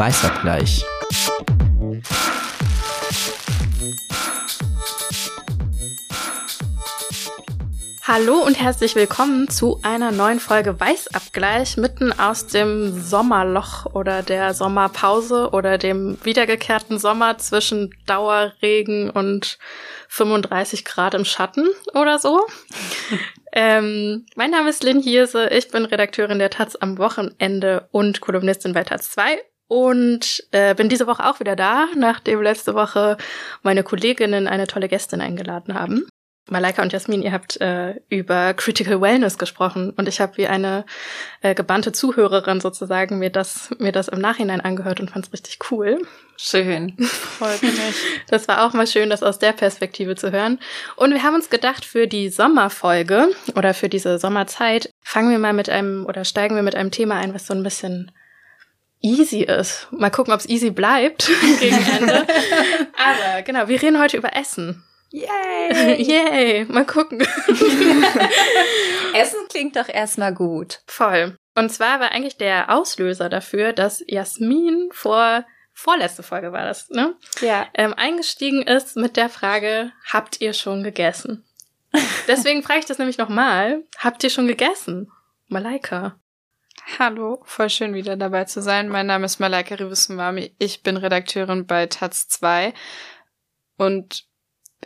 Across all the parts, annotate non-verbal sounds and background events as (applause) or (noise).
Weißabgleich. Hallo und herzlich willkommen zu einer neuen Folge Weißabgleich mitten aus dem Sommerloch oder der Sommerpause oder dem wiedergekehrten Sommer zwischen Dauerregen und 35 Grad im Schatten oder so. (laughs) ähm, mein Name ist Lynn Hiese, ich bin Redakteurin der Taz am Wochenende und Kolumnistin bei Taz 2 und äh, bin diese Woche auch wieder da, nachdem letzte Woche meine Kolleginnen eine tolle Gästin eingeladen haben. Malaika und Jasmin, ihr habt äh, über Critical Wellness gesprochen und ich habe wie eine äh, gebannte Zuhörerin sozusagen mir das mir das im Nachhinein angehört und fand es richtig cool. Schön, freut mich. Das war auch mal schön, das aus der Perspektive zu hören. Und wir haben uns gedacht, für die Sommerfolge oder für diese Sommerzeit fangen wir mal mit einem oder steigen wir mit einem Thema ein, was so ein bisschen easy ist. Mal gucken, ob es easy bleibt (laughs) gegen Ende. Aber genau, wir reden heute über Essen. Yay! (laughs) Yay! Mal gucken. (laughs) Essen klingt doch erstmal gut. Voll. Und zwar war eigentlich der Auslöser dafür, dass Jasmin vor vorletzte Folge war das, ne? Ja. Ähm, eingestiegen ist mit der Frage, habt ihr schon gegessen? Deswegen frage ich das nämlich nochmal. Habt ihr schon gegessen? Malaika. Hallo, voll schön wieder dabei zu sein. Mein Name ist Malaika Rivusumami. Ich bin Redakteurin bei Taz 2 und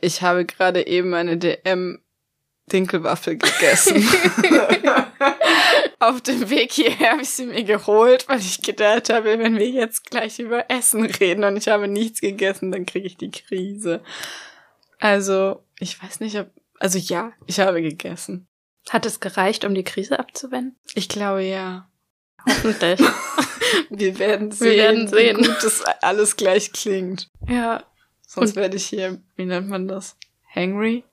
ich habe gerade eben eine DM Dinkelwaffel gegessen. (laughs) Auf dem Weg hierher habe ich sie mir geholt, weil ich gedacht habe, wenn wir jetzt gleich über Essen reden und ich habe nichts gegessen, dann kriege ich die Krise. Also, ich weiß nicht, ob. Also ja, ich habe gegessen. Hat es gereicht, um die Krise abzuwenden? Ich glaube ja. Hoffentlich. (laughs) wir werden sehen, Wir werden sehen. wie gut das alles gleich klingt. ja. Sonst werde ich hier, wie nennt man das? Hangry?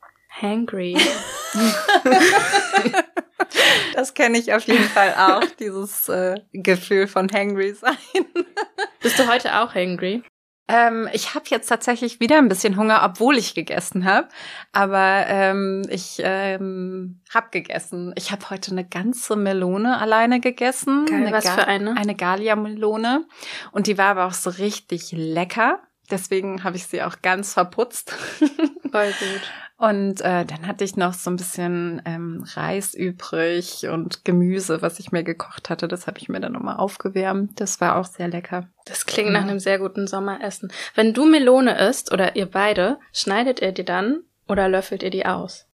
Hangry. (laughs) Das kenne ich auf jeden Fall auch, dieses äh, Gefühl von hangry sein. Bist du heute auch hangry? Ähm, ich habe jetzt tatsächlich wieder ein bisschen Hunger, obwohl ich gegessen habe. Aber ähm, ich ähm, habe gegessen. Ich habe heute eine ganze Melone alleine gegessen. Geil, eine was Ga- für eine? Eine Galia-Melone. Und die war aber auch so richtig lecker. Deswegen habe ich sie auch ganz verputzt. Voll gut. Und äh, dann hatte ich noch so ein bisschen ähm, Reis übrig und Gemüse, was ich mir gekocht hatte. Das habe ich mir dann nochmal aufgewärmt. Das war auch sehr lecker. Das klingt nach einem sehr guten Sommeressen. Wenn du Melone isst oder ihr beide, schneidet ihr die dann oder löffelt ihr die aus?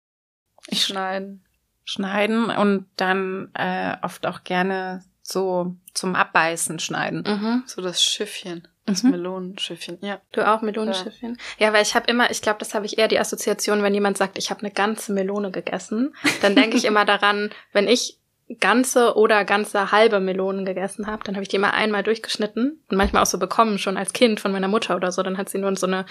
Ich schneiden. Schneiden und dann äh, oft auch gerne so zum Abbeißen schneiden. Mhm. So das Schiffchen. Das Mhm. Melonenschiffchen, ja. Du auch Melonenschiffchen? Ja, weil ich habe immer, ich glaube, das habe ich eher die Assoziation, wenn jemand sagt, ich habe eine ganze Melone gegessen, dann denke ich (laughs) immer daran, wenn ich ganze oder ganze halbe Melonen gegessen habe, dann habe ich die immer einmal durchgeschnitten und manchmal auch so bekommen, schon als Kind von meiner Mutter oder so. Dann hat sie nur so eine,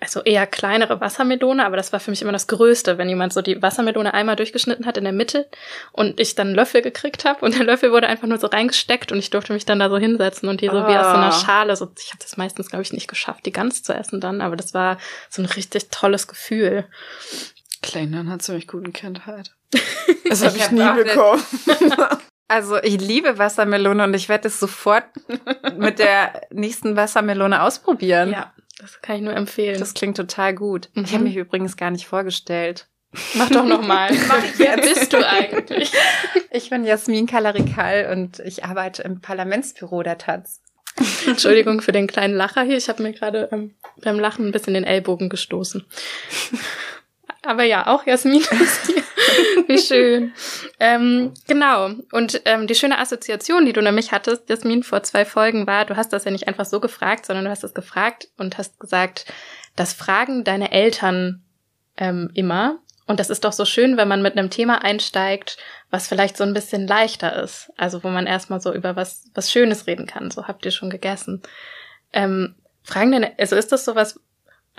also eher kleinere Wassermelone, aber das war für mich immer das Größte, wenn jemand so die Wassermelone einmal durchgeschnitten hat in der Mitte und ich dann einen Löffel gekriegt habe und der Löffel wurde einfach nur so reingesteckt und ich durfte mich dann da so hinsetzen und die so wie aus so einer Ah. Schale, so ich habe das meistens glaube ich nicht geschafft, die ganz zu essen dann, aber das war so ein richtig tolles Gefühl. Kleingern hat ziemlich guten Kindheit. (laughs) Das habe Ich ich, hab nie auch eine- bekommen. (laughs) Also ich liebe Wassermelone und ich werde es sofort mit der nächsten Wassermelone ausprobieren. Ja, das kann ich nur empfehlen. Das klingt total gut. Ich Mhm. habe mich übrigens gar nicht vorgestellt. (laughs) mach doch noch mal. (laughs) Mach ich Wer bist du eigentlich? (laughs) Ich bin Jasmin Kalarikal und ich arbeite im Parlamentsbüro der Taz. Entschuldigung für den kleinen Lacher hier. Ich habe mir gerade ähm, beim Lachen ein bisschen den Ellbogen gestoßen. Aber ja, auch Jasmin ist hier. (laughs) Wie schön. Ähm, genau. Und ähm, die schöne Assoziation, die du nämlich hattest, Jasmin, vor zwei Folgen war, du hast das ja nicht einfach so gefragt, sondern du hast es gefragt und hast gesagt, das fragen deine Eltern ähm, immer. Und das ist doch so schön, wenn man mit einem Thema einsteigt, was vielleicht so ein bisschen leichter ist. Also wo man erstmal so über was, was Schönes reden kann. So habt ihr schon gegessen. Ähm, fragen denn, also ist das sowas,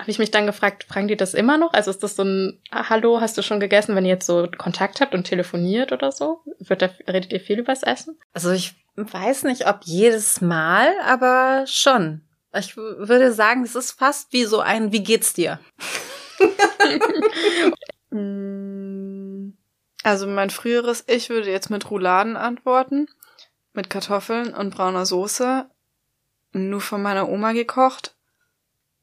habe ich mich dann gefragt, fragen die das immer noch? Also ist das so ein ah, Hallo, hast du schon gegessen, wenn ihr jetzt so Kontakt habt und telefoniert oder so? Wird da, redet ihr viel übers Essen? Also ich weiß nicht, ob jedes Mal, aber schon. Ich würde sagen, es ist fast wie so ein Wie geht's dir? (laughs) Mm, Also mein früheres Ich würde jetzt mit Rouladen antworten. Mit Kartoffeln und brauner Soße. nur von meiner Oma gekocht.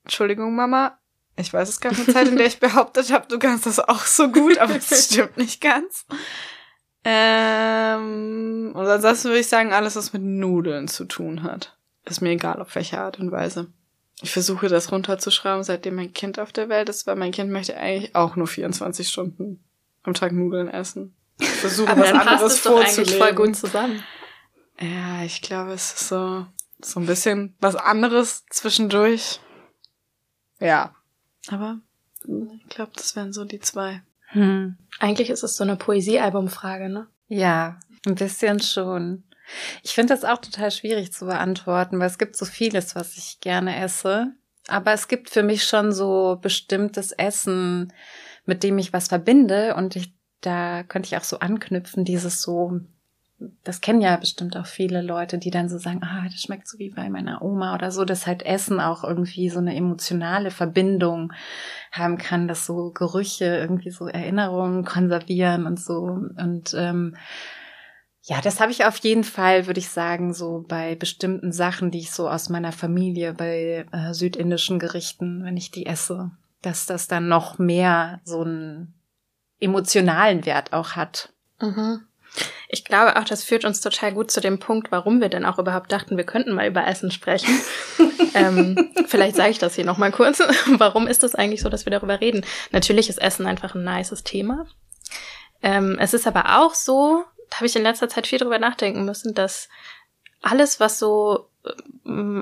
Entschuldigung, Mama. Ich weiß, es gab eine Zeit, in der ich (laughs) behauptet habe, du kannst das auch so gut, aber es stimmt nicht ganz. Ähm, und ansonsten würde ich sagen, alles, was mit Nudeln zu tun hat. Ist mir egal, auf welche Art und Weise. Ich versuche das runterzuschrauben, seitdem mein Kind auf der Welt ist, weil mein Kind möchte eigentlich auch nur 24 Stunden am Tag Nudeln essen. Ich versuche Aber was dann passt anderes es doch eigentlich voll gut zusammen. Ja, ich glaube, es ist so, so ein bisschen was anderes zwischendurch. Ja. Aber ich glaube, das wären so die zwei. Hm. Eigentlich ist es so eine Poesiealbumfrage, ne? Ja, ein bisschen schon. Ich finde das auch total schwierig zu beantworten, weil es gibt so vieles, was ich gerne esse. Aber es gibt für mich schon so bestimmtes Essen, mit dem ich was verbinde. Und ich, da könnte ich auch so anknüpfen, dieses so, das kennen ja bestimmt auch viele Leute, die dann so sagen, ah, das schmeckt so wie bei meiner Oma oder so, dass halt Essen auch irgendwie so eine emotionale Verbindung haben kann, dass so Gerüche irgendwie so Erinnerungen konservieren und so. Und ähm, ja, das habe ich auf jeden Fall, würde ich sagen, so bei bestimmten Sachen, die ich so aus meiner Familie, bei äh, südindischen Gerichten, wenn ich die esse, dass das dann noch mehr so einen emotionalen Wert auch hat. Mhm. Ich glaube auch, das führt uns total gut zu dem Punkt, warum wir denn auch überhaupt dachten, wir könnten mal über Essen sprechen. (laughs) ähm, vielleicht sage ich das hier nochmal kurz. (laughs) warum ist es eigentlich so, dass wir darüber reden? Natürlich ist Essen einfach ein nices Thema. Ähm, es ist aber auch so, da habe ich in letzter Zeit viel drüber nachdenken müssen, dass alles, was so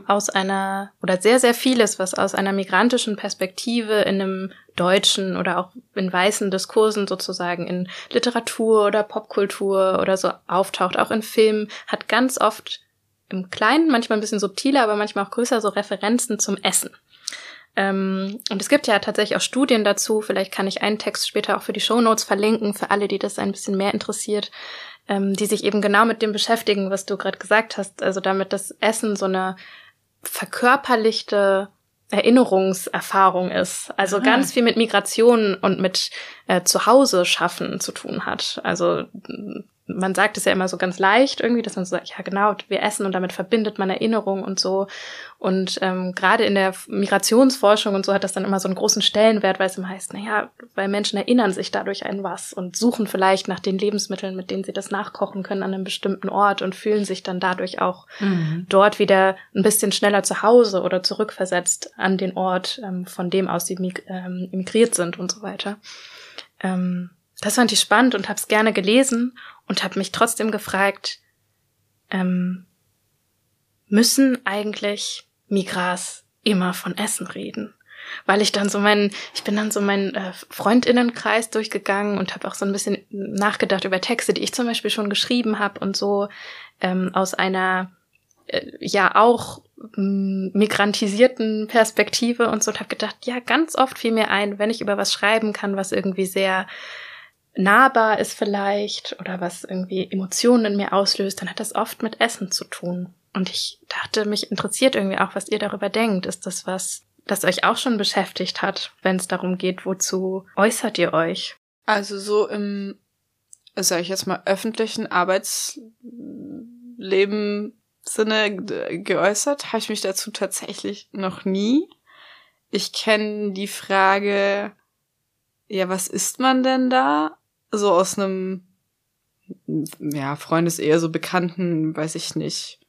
aus einer, oder sehr, sehr vieles, was aus einer migrantischen Perspektive in einem deutschen oder auch in weißen Diskursen sozusagen in Literatur oder Popkultur oder so auftaucht, auch in Filmen, hat ganz oft im Kleinen, manchmal ein bisschen subtiler, aber manchmal auch größer so Referenzen zum Essen. Ähm, und es gibt ja tatsächlich auch Studien dazu. Vielleicht kann ich einen Text später auch für die Show Notes verlinken, für alle, die das ein bisschen mehr interessiert, ähm, die sich eben genau mit dem beschäftigen, was du gerade gesagt hast. Also damit das Essen so eine verkörperlichte Erinnerungserfahrung ist. Also Ah. ganz viel mit Migration und mit äh, Zuhause schaffen zu tun hat. Also man sagt es ja immer so ganz leicht irgendwie, dass man so sagt, ja genau, wir essen und damit verbindet man Erinnerung und so. Und ähm, gerade in der Migrationsforschung und so hat das dann immer so einen großen Stellenwert, weil es immer heißt, naja, weil Menschen erinnern sich dadurch an was und suchen vielleicht nach den Lebensmitteln, mit denen sie das nachkochen können an einem bestimmten Ort und fühlen sich dann dadurch auch dort wieder ein bisschen schneller zu Hause oder zurückversetzt an den Ort, ähm, von dem aus sie mig ähm, emigriert sind und so weiter. Ähm, das fand ich spannend und habe es gerne gelesen und habe mich trotzdem gefragt, ähm, müssen eigentlich Migras immer von Essen reden? Weil ich dann so meinen, ich bin dann so meinen äh, Freundinnenkreis durchgegangen und habe auch so ein bisschen nachgedacht über Texte, die ich zum Beispiel schon geschrieben habe und so ähm, aus einer äh, ja auch m, migrantisierten Perspektive und so und habe gedacht, ja, ganz oft fiel mir ein, wenn ich über was schreiben kann, was irgendwie sehr nahbar ist vielleicht oder was irgendwie Emotionen in mir auslöst, dann hat das oft mit Essen zu tun. Und ich dachte, mich interessiert irgendwie auch, was ihr darüber denkt. Ist das was, das euch auch schon beschäftigt hat, wenn es darum geht, wozu äußert ihr euch? Also so im, sag ich jetzt mal, öffentlichen Arbeitsleben Sinne geäußert, habe ich mich dazu tatsächlich noch nie. Ich kenne die Frage, ja, was isst man denn da? So aus einem, ja, Freundes eher so bekannten, weiß ich nicht.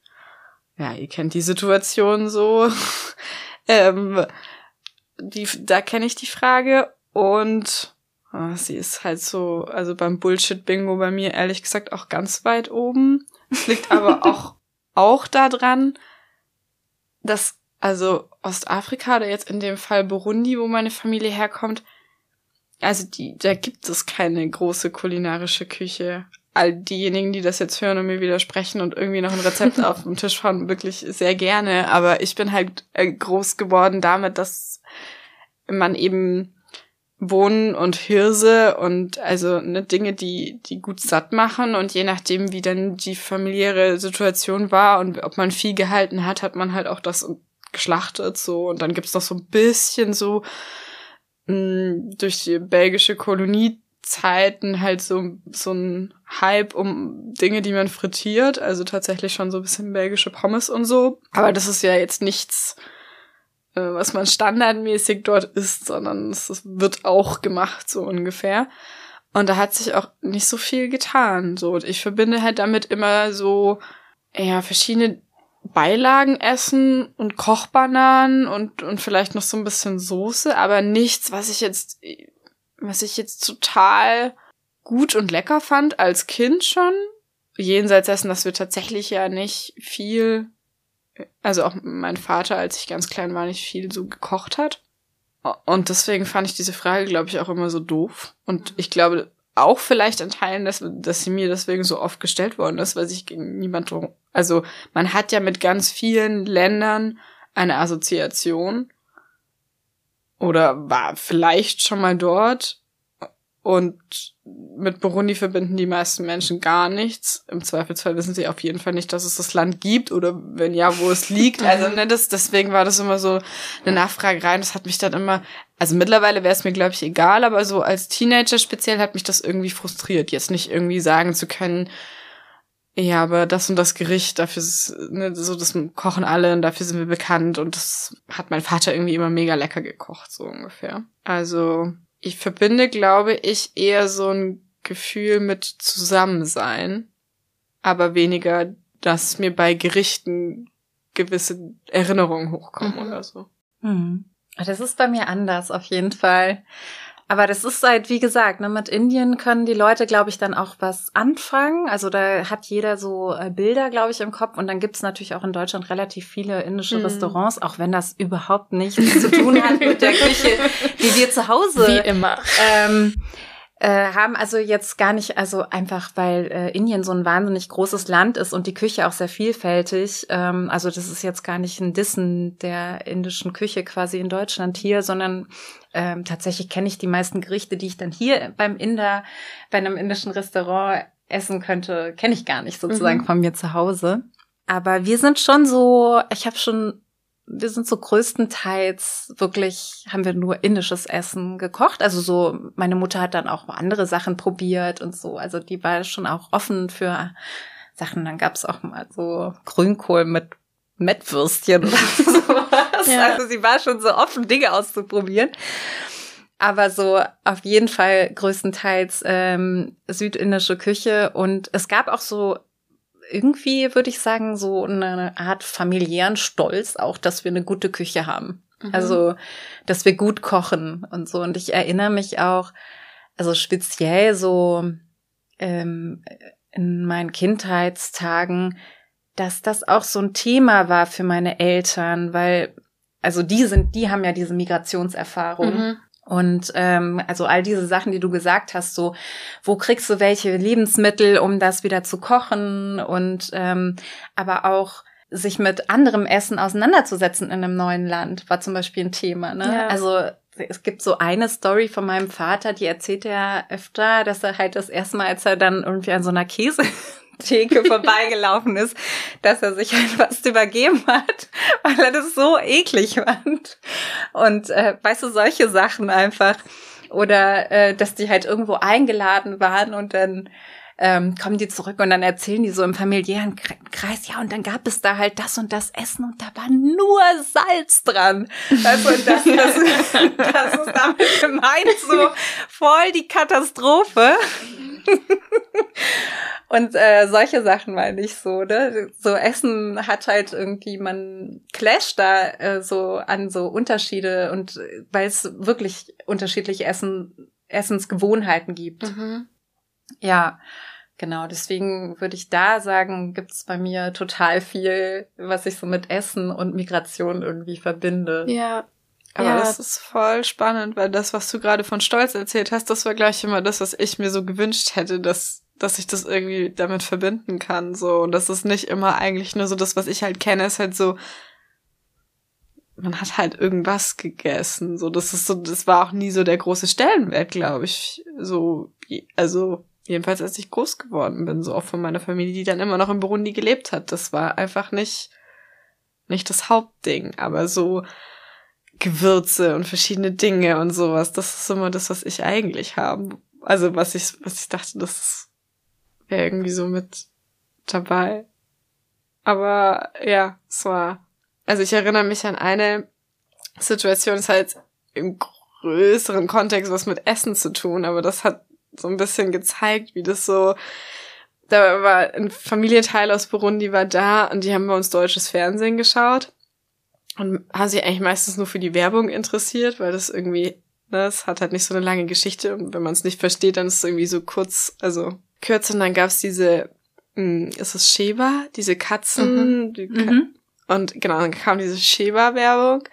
Ja, ihr kennt die Situation so. (laughs) ähm, die, da kenne ich die Frage und Ah, sie ist halt so, also beim Bullshit-Bingo bei mir ehrlich gesagt auch ganz weit oben. Es liegt aber (laughs) auch, auch daran, dass, also Ostafrika oder jetzt in dem Fall Burundi, wo meine Familie herkommt, also die, da gibt es keine große kulinarische Küche. All diejenigen, die das jetzt hören und mir widersprechen und irgendwie noch ein Rezept (laughs) auf dem Tisch haben, wirklich sehr gerne. Aber ich bin halt äh, groß geworden damit, dass man eben Bohnen und Hirse und also ne, Dinge, die, die gut satt machen und je nachdem, wie dann die familiäre Situation war und ob man viel gehalten hat, hat man halt auch das geschlachtet so und dann gibt's noch so ein bisschen so mh, durch die belgische Zeiten halt so, so ein Hype um Dinge, die man frittiert. Also tatsächlich schon so ein bisschen belgische Pommes und so. Aber das ist ja jetzt nichts, äh, was man standardmäßig dort isst, sondern es wird auch gemacht, so ungefähr. Und da hat sich auch nicht so viel getan. So, und ich verbinde halt damit immer so, ja, verschiedene Beilagen essen und Kochbananen und, und vielleicht noch so ein bisschen Soße, aber nichts, was ich jetzt, was ich jetzt total gut und lecker fand als Kind schon. Jenseits dessen, dass wir tatsächlich ja nicht viel, also auch mein Vater, als ich ganz klein war, nicht viel so gekocht hat. Und deswegen fand ich diese Frage, glaube ich, auch immer so doof. Und ich glaube auch vielleicht in Teilen, dass, dass sie mir deswegen so oft gestellt worden ist, weil sich gegen niemand, also man hat ja mit ganz vielen Ländern eine Assoziation oder war vielleicht schon mal dort und mit Burundi verbinden die meisten Menschen gar nichts. Im Zweifelsfall wissen sie auf jeden Fall nicht, dass es das Land gibt oder wenn ja, wo es liegt. Also ne, das, deswegen war das immer so eine Nachfrage rein. Das hat mich dann immer, also mittlerweile wäre es mir, glaube ich, egal, aber so als Teenager speziell hat mich das irgendwie frustriert, jetzt nicht irgendwie sagen zu können, ja, aber das und das Gericht, dafür ist, ne, so das kochen alle und dafür sind wir bekannt und das hat mein Vater irgendwie immer mega lecker gekocht, so ungefähr. Also ich verbinde, glaube ich, eher so ein Gefühl mit Zusammensein, aber weniger, dass mir bei Gerichten gewisse Erinnerungen hochkommen mhm. oder so. Hm. Das ist bei mir anders, auf jeden Fall. Aber das ist halt, wie gesagt, ne, mit Indien können die Leute, glaube ich, dann auch was anfangen. Also da hat jeder so äh, Bilder, glaube ich, im Kopf. Und dann gibt's natürlich auch in Deutschland relativ viele indische mm. Restaurants, auch wenn das überhaupt nichts zu tun hat (laughs) mit der Küche, die wir zu Hause wie immer. Ähm, äh, haben also jetzt gar nicht, also einfach, weil äh, Indien so ein wahnsinnig großes Land ist und die Küche auch sehr vielfältig. Ähm, also das ist jetzt gar nicht ein Dissen der indischen Küche quasi in Deutschland hier, sondern ähm, tatsächlich kenne ich die meisten Gerichte, die ich dann hier beim Inder, bei einem indischen Restaurant essen könnte, kenne ich gar nicht sozusagen mhm. von mir zu Hause. Aber wir sind schon so, ich habe schon wir sind so größtenteils wirklich, haben wir nur indisches Essen gekocht. Also so, meine Mutter hat dann auch andere Sachen probiert und so. Also die war schon auch offen für Sachen. Dann gab's auch mal so Grünkohl mit Mettwürstchen oder (laughs) sowas. Ja. Also sie war schon so offen, Dinge auszuprobieren. Aber so auf jeden Fall größtenteils ähm, südindische Küche. Und es gab auch so irgendwie, würde ich sagen, so eine Art familiären Stolz auch, dass wir eine gute Küche haben. Mhm. Also, dass wir gut kochen und so. Und ich erinnere mich auch, also speziell so ähm, in meinen Kindheitstagen, dass das auch so ein Thema war für meine Eltern, weil also die sind, die haben ja diese Migrationserfahrung. Mhm. Und ähm, also all diese Sachen, die du gesagt hast, so wo kriegst du welche Lebensmittel, um das wieder zu kochen und ähm, aber auch sich mit anderem Essen auseinanderzusetzen in einem neuen Land, war zum Beispiel ein Thema. Ne? Ja. Also es gibt so eine Story von meinem Vater, die erzählt er öfter, dass er halt das erste Mal, als er dann irgendwie an so einer Käse (laughs) Theke vorbeigelaufen ist, dass er sich halt fast übergeben hat, weil er das so eklig fand. Und äh, weißt du, solche Sachen einfach. Oder äh, dass die halt irgendwo eingeladen waren und dann ähm, kommen die zurück und dann erzählen die so im familiären Kreis, ja, und dann gab es da halt das und das Essen und da war nur Salz dran. Also das, das, (laughs) das ist damit gemeint so voll die Katastrophe. (laughs) Und äh, solche Sachen meine ich so, ne? So Essen hat halt irgendwie, man clasht da äh, so an so Unterschiede und äh, weil es wirklich unterschiedliche Essen, Essensgewohnheiten gibt. Mhm. Ja, genau. Deswegen würde ich da sagen, gibt es bei mir total viel, was ich so mit Essen und Migration irgendwie verbinde. Ja, aber ja. das ist voll spannend, weil das, was du gerade von Stolz erzählt hast, das war gleich immer das, was ich mir so gewünscht hätte, dass dass ich das irgendwie damit verbinden kann, so. Und das ist nicht immer eigentlich nur so das, was ich halt kenne, ist halt so, man hat halt irgendwas gegessen, so. Das ist so, das war auch nie so der große Stellenwert, glaube ich. So, also, jedenfalls als ich groß geworden bin, so auch von meiner Familie, die dann immer noch in Burundi gelebt hat. Das war einfach nicht, nicht das Hauptding, aber so, Gewürze und verschiedene Dinge und sowas. Das ist immer das, was ich eigentlich haben also was ich, was ich dachte, das wäre irgendwie so mit dabei. Aber ja, es war, also ich erinnere mich an eine Situation, ist halt im größeren Kontext was mit Essen zu tun, aber das hat so ein bisschen gezeigt, wie das so, da war ein Familienteil aus Burundi war da und die haben bei uns deutsches Fernsehen geschaut und haben sich eigentlich meistens nur für die Werbung interessiert, weil das irgendwie, das hat halt nicht so eine lange Geschichte und wenn man es nicht versteht, dann ist es irgendwie so kurz, also kürzer und dann gab's diese, mh, hm, ist es Sheba, diese Katzen, Mhm. die Ka Mhm. und genau, dann kam diese Sheba-Werbung.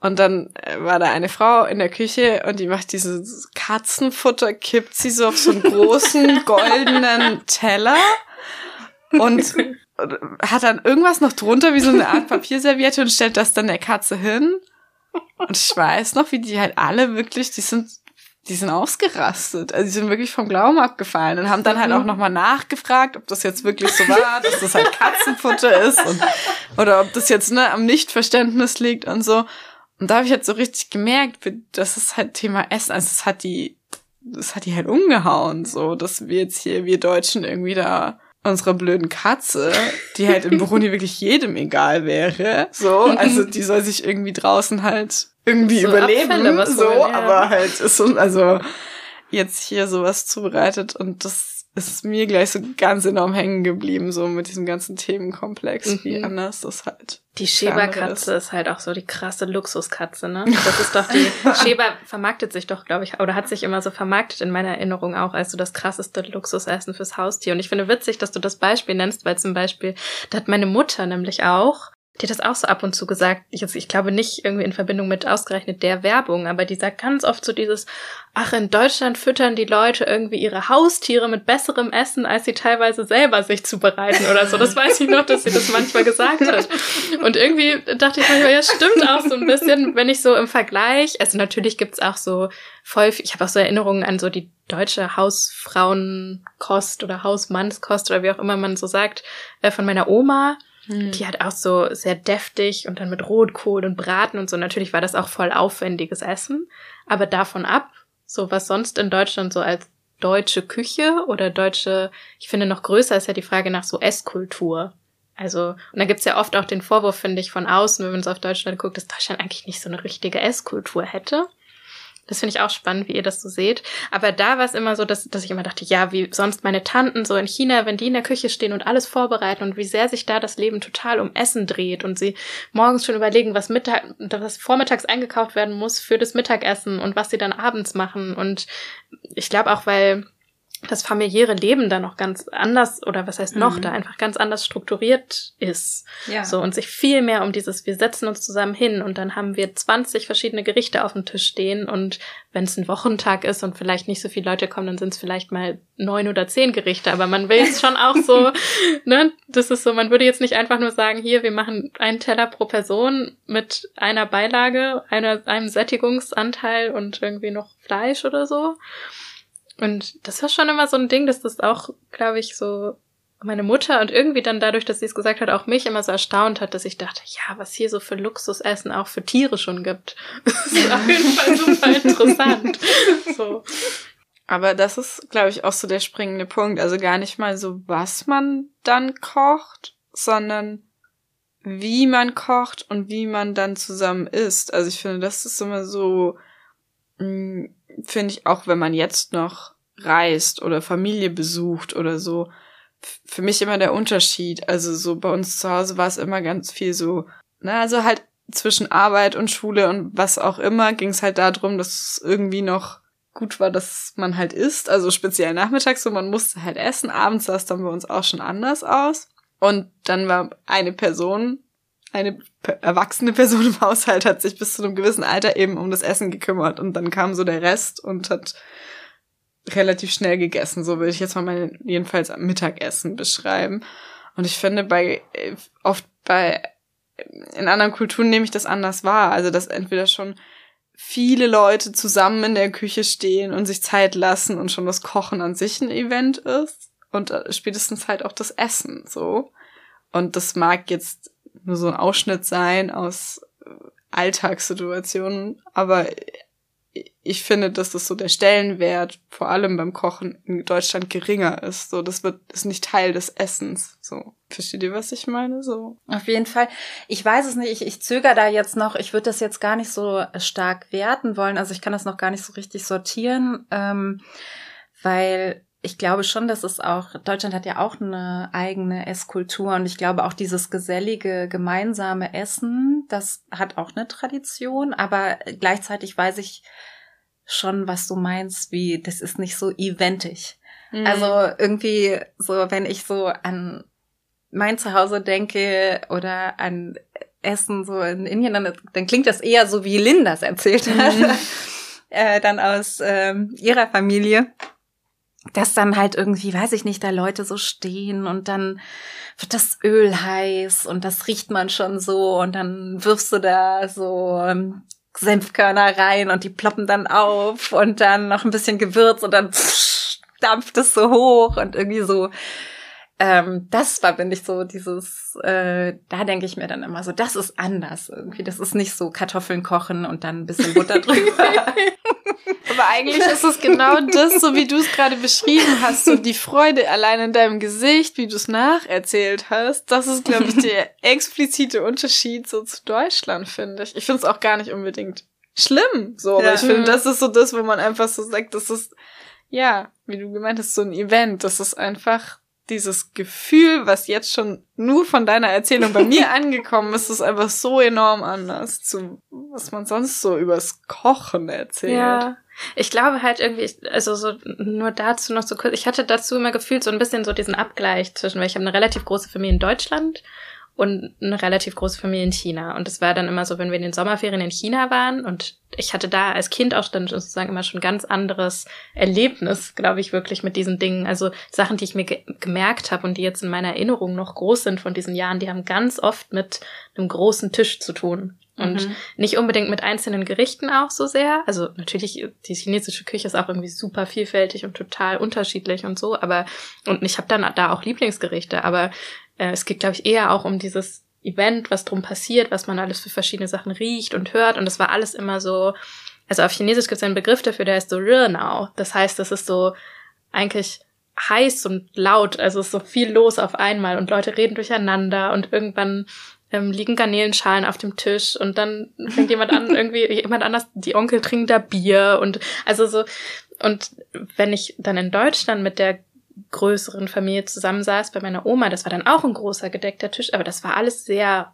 Und dann äh, war da eine Frau in der Küche und die macht dieses Katzenfutter, kippt sie so auf so einen großen (laughs) goldenen Teller und hat dann irgendwas noch drunter, wie so eine Art Papierserviette und stellt das dann der Katze hin. Und ich weiß noch, wie die halt alle wirklich, die sind, die sind ausgerastet. Also die sind wirklich vom Glauben abgefallen und haben dann halt auch nochmal nachgefragt, ob das jetzt wirklich so war, dass das halt Katzenfutter ist und, oder ob das jetzt ne, am Nichtverständnis liegt und so. Und da habe ich jetzt so richtig gemerkt, das ist halt Thema Essen. Also es hat die, das hat die halt umgehauen, so, dass wir jetzt hier, wir Deutschen irgendwie da unsere blöden Katze, die halt in Burundi (laughs) wirklich jedem egal wäre, so, also die soll sich irgendwie draußen halt irgendwie So überleben, Abfälle, so, holen, ja. aber halt ist so, also jetzt hier sowas zubereitet und das ist mir gleich so ganz enorm hängen geblieben, so mit diesem ganzen Themenkomplex, wie Mhm. anders das halt. Die andere Sheba-Katze ist halt auch so die krasse Luxuskatze, ne? (laughs) Das ist doch die, Sheba vermarktet sich doch, glaube ich, oder hat sich immer so vermarktet in meiner Erinnerung auch als so das krasseste Luxusessen fürs Haustier. Und ich finde witzig, dass du das Beispiel nennst, weil zum Beispiel, da hat meine Mutter nämlich auch, die hat das auch so ab und zu gesagt, ich, ich glaube nicht irgendwie in Verbindung mit ausgerechnet der Werbung, aber die sagt ganz oft so dieses, ach, in Deutschland füttern die Leute irgendwie ihre Haustiere mit besserem Essen, als sie teilweise selber sich zubereiten oder so. Das weiß ich noch, dass sie das manchmal gesagt hat. Und irgendwie dachte ich manchmal, ja, stimmt auch so ein bisschen, wenn ich so im Vergleich, also natürlich gibt's auch so voll, ich habe auch so Erinnerungen an so die deutsche Hausfrauenkost oder Hausmannskost oder wie auch immer man so sagt, äh, von meiner Oma. Die hat auch so sehr deftig und dann mit Rotkohl und Braten und so. Natürlich war das auch voll aufwendiges Essen. Aber davon ab, so was sonst in Deutschland so als deutsche Küche oder deutsche, ich finde noch größer ist ja die Frage nach so Esskultur. Also, und da gibt's ja oft auch den Vorwurf, finde ich, von außen, wenn man so auf Deutschland guckt, dass Deutschland eigentlich nicht so eine richtige Esskultur hätte. Das finde ich auch spannend, wie ihr das so seht. Aber da war es immer so, dass, dass ich immer dachte, ja, wie sonst meine Tanten so in China, wenn die in der Küche stehen und alles vorbereiten und wie sehr sich da das Leben total um Essen dreht und sie morgens schon überlegen, was Mittag, was vormittags eingekauft werden muss für das Mittagessen und was sie dann abends machen. Und ich glaube auch, weil das familiäre Leben da noch ganz anders oder was heißt noch Mhm. da einfach ganz anders strukturiert ist. Ja. So und sich viel mehr um dieses, wir setzen uns zusammen hin und dann haben wir 20 verschiedene Gerichte auf dem Tisch stehen und wenn es ein Wochentag ist und vielleicht nicht so viele Leute kommen, dann sind es vielleicht mal neun oder zehn Gerichte, aber man will es schon auch so, (laughs) ne, das ist so, man würde jetzt nicht einfach nur sagen, hier, wir machen einen Teller pro Person mit einer Beilage, einer, einem Sättigungsanteil und irgendwie noch Fleisch oder so. Und das war schon immer so ein Ding, dass das auch, glaube ich, so meine Mutter und irgendwie dann dadurch, dass sie es gesagt hat, auch mich immer so erstaunt hat, dass ich dachte, ja, was hier so für Luxusessen auch für Tiere schon gibt. (laughs) Das ist auf jeden Fall super interessant. (laughs) So. Aber das ist, glaube ich, auch so der springende Punkt. Also gar nicht mal so, was man dann kocht, sondern wie man kocht und wie man dann zusammen isst. Also ich finde, das ist immer so, mh, finde ich auch, wenn man jetzt noch reist oder Familie besucht oder so, für mich immer der Unterschied. Also so bei uns zu Hause war es immer ganz viel so, na, also halt zwischen Arbeit und Schule und was auch immer ging es halt darum, dass irgendwie noch gut war, dass man halt isst, also speziell nachmittags so, man musste halt essen, abends sah es dann bei uns auch schon anders aus. Und dann war eine Person, eine erwachsene Person im Haushalt hat sich bis zu einem gewissen Alter eben um das Essen gekümmert und dann kam so der Rest und hat relativ schnell gegessen. So würde ich jetzt mal mein jedenfalls am Mittagessen beschreiben. Und ich finde bei äh, oft bei in anderen Kulturen nehme ich das anders wahr. Also dass entweder schon viele Leute zusammen in der Küche stehen und sich Zeit lassen und schon das Kochen an sich ein Event ist und äh, spätestens halt auch das Essen so. Und das mag jetzt nur so ein Ausschnitt sein aus äh, Alltagssituationen, aber ich finde, dass das so der Stellenwert, vor allem beim Kochen in Deutschland geringer ist. So, das wird, ist nicht Teil des Essens. So. Versteht ihr, was ich meine? So. Auf jeden Fall. Ich weiß es nicht. Ich, ich zögere da jetzt noch. Ich würde das jetzt gar nicht so stark werten wollen. Also ich kann das noch gar nicht so richtig sortieren, ähm, weil ich glaube schon, dass es auch, Deutschland hat ja auch eine eigene Esskultur und ich glaube auch dieses gesellige, gemeinsame Essen, das hat auch eine Tradition, aber gleichzeitig weiß ich schon, was du meinst, wie, das ist nicht so eventig. Mhm. Also irgendwie so, wenn ich so an mein Zuhause denke oder an Essen so in Indien, dann, dann klingt das eher so, wie Lindas erzählt hat, mhm. (laughs) äh, dann aus ähm, ihrer Familie dass dann halt irgendwie, weiß ich nicht, da Leute so stehen und dann wird das Öl heiß und das riecht man schon so und dann wirfst du da so ähm, Senfkörner rein und die ploppen dann auf und dann noch ein bisschen Gewürz und dann pff, dampft es so hoch und irgendwie so ähm, das verbinde ich so dieses, äh, da denke ich mir dann immer so, das ist anders irgendwie. Das ist nicht so Kartoffeln kochen und dann ein bisschen Butter (laughs) drüber. Aber eigentlich ist es genau das, so wie du es gerade beschrieben hast, so die Freude allein in deinem Gesicht, wie du es nacherzählt hast. Das ist, glaube ich, der (laughs) explizite Unterschied so zu Deutschland, finde ich. Ich finde es auch gar nicht unbedingt schlimm, so. Ja. Aber ich finde, das ist so das, wo man einfach so sagt, das ist, ja, wie du gemeint hast, so ein Event. Das ist einfach dieses Gefühl, was jetzt schon nur von deiner Erzählung bei mir (laughs) angekommen ist, ist einfach so enorm anders zu, was man sonst so übers Kochen erzählt. Ja. Ich glaube halt irgendwie, also so nur dazu noch so kurz, ich hatte dazu immer gefühlt so ein bisschen so diesen Abgleich zwischen, weil ich habe eine relativ große Familie in Deutschland und eine relativ große Familie in China. Und es war dann immer so, wenn wir in den Sommerferien in China waren und ich hatte da als Kind auch dann sozusagen immer schon ganz anderes Erlebnis, glaube ich, wirklich mit diesen Dingen. Also Sachen, die ich mir ge gemerkt habe und die jetzt in meiner Erinnerung noch groß sind von diesen Jahren, die haben ganz oft mit einem großen Tisch zu tun. Und mhm. nicht unbedingt mit einzelnen Gerichten auch so sehr. Also natürlich, die chinesische Küche ist auch irgendwie super vielfältig und total unterschiedlich und so, aber und ich habe dann da auch Lieblingsgerichte, aber äh, es geht, glaube ich, eher auch um dieses Event, was drum passiert, was man alles für verschiedene Sachen riecht und hört. Und das war alles immer so, also auf Chinesisch gibt es einen Begriff dafür, der heißt so Rinao. Das heißt, das ist so eigentlich heiß und laut, also es ist so viel los auf einmal und Leute reden durcheinander und irgendwann ähm, liegen Garnelenschalen auf dem Tisch und dann (laughs) fängt jemand an, irgendwie, jemand anders, die Onkel trinken da Bier und also so, und wenn ich dann in Deutschland mit der größeren Familie zusammensaß bei meiner Oma. Das war dann auch ein großer gedeckter Tisch, aber das war alles sehr,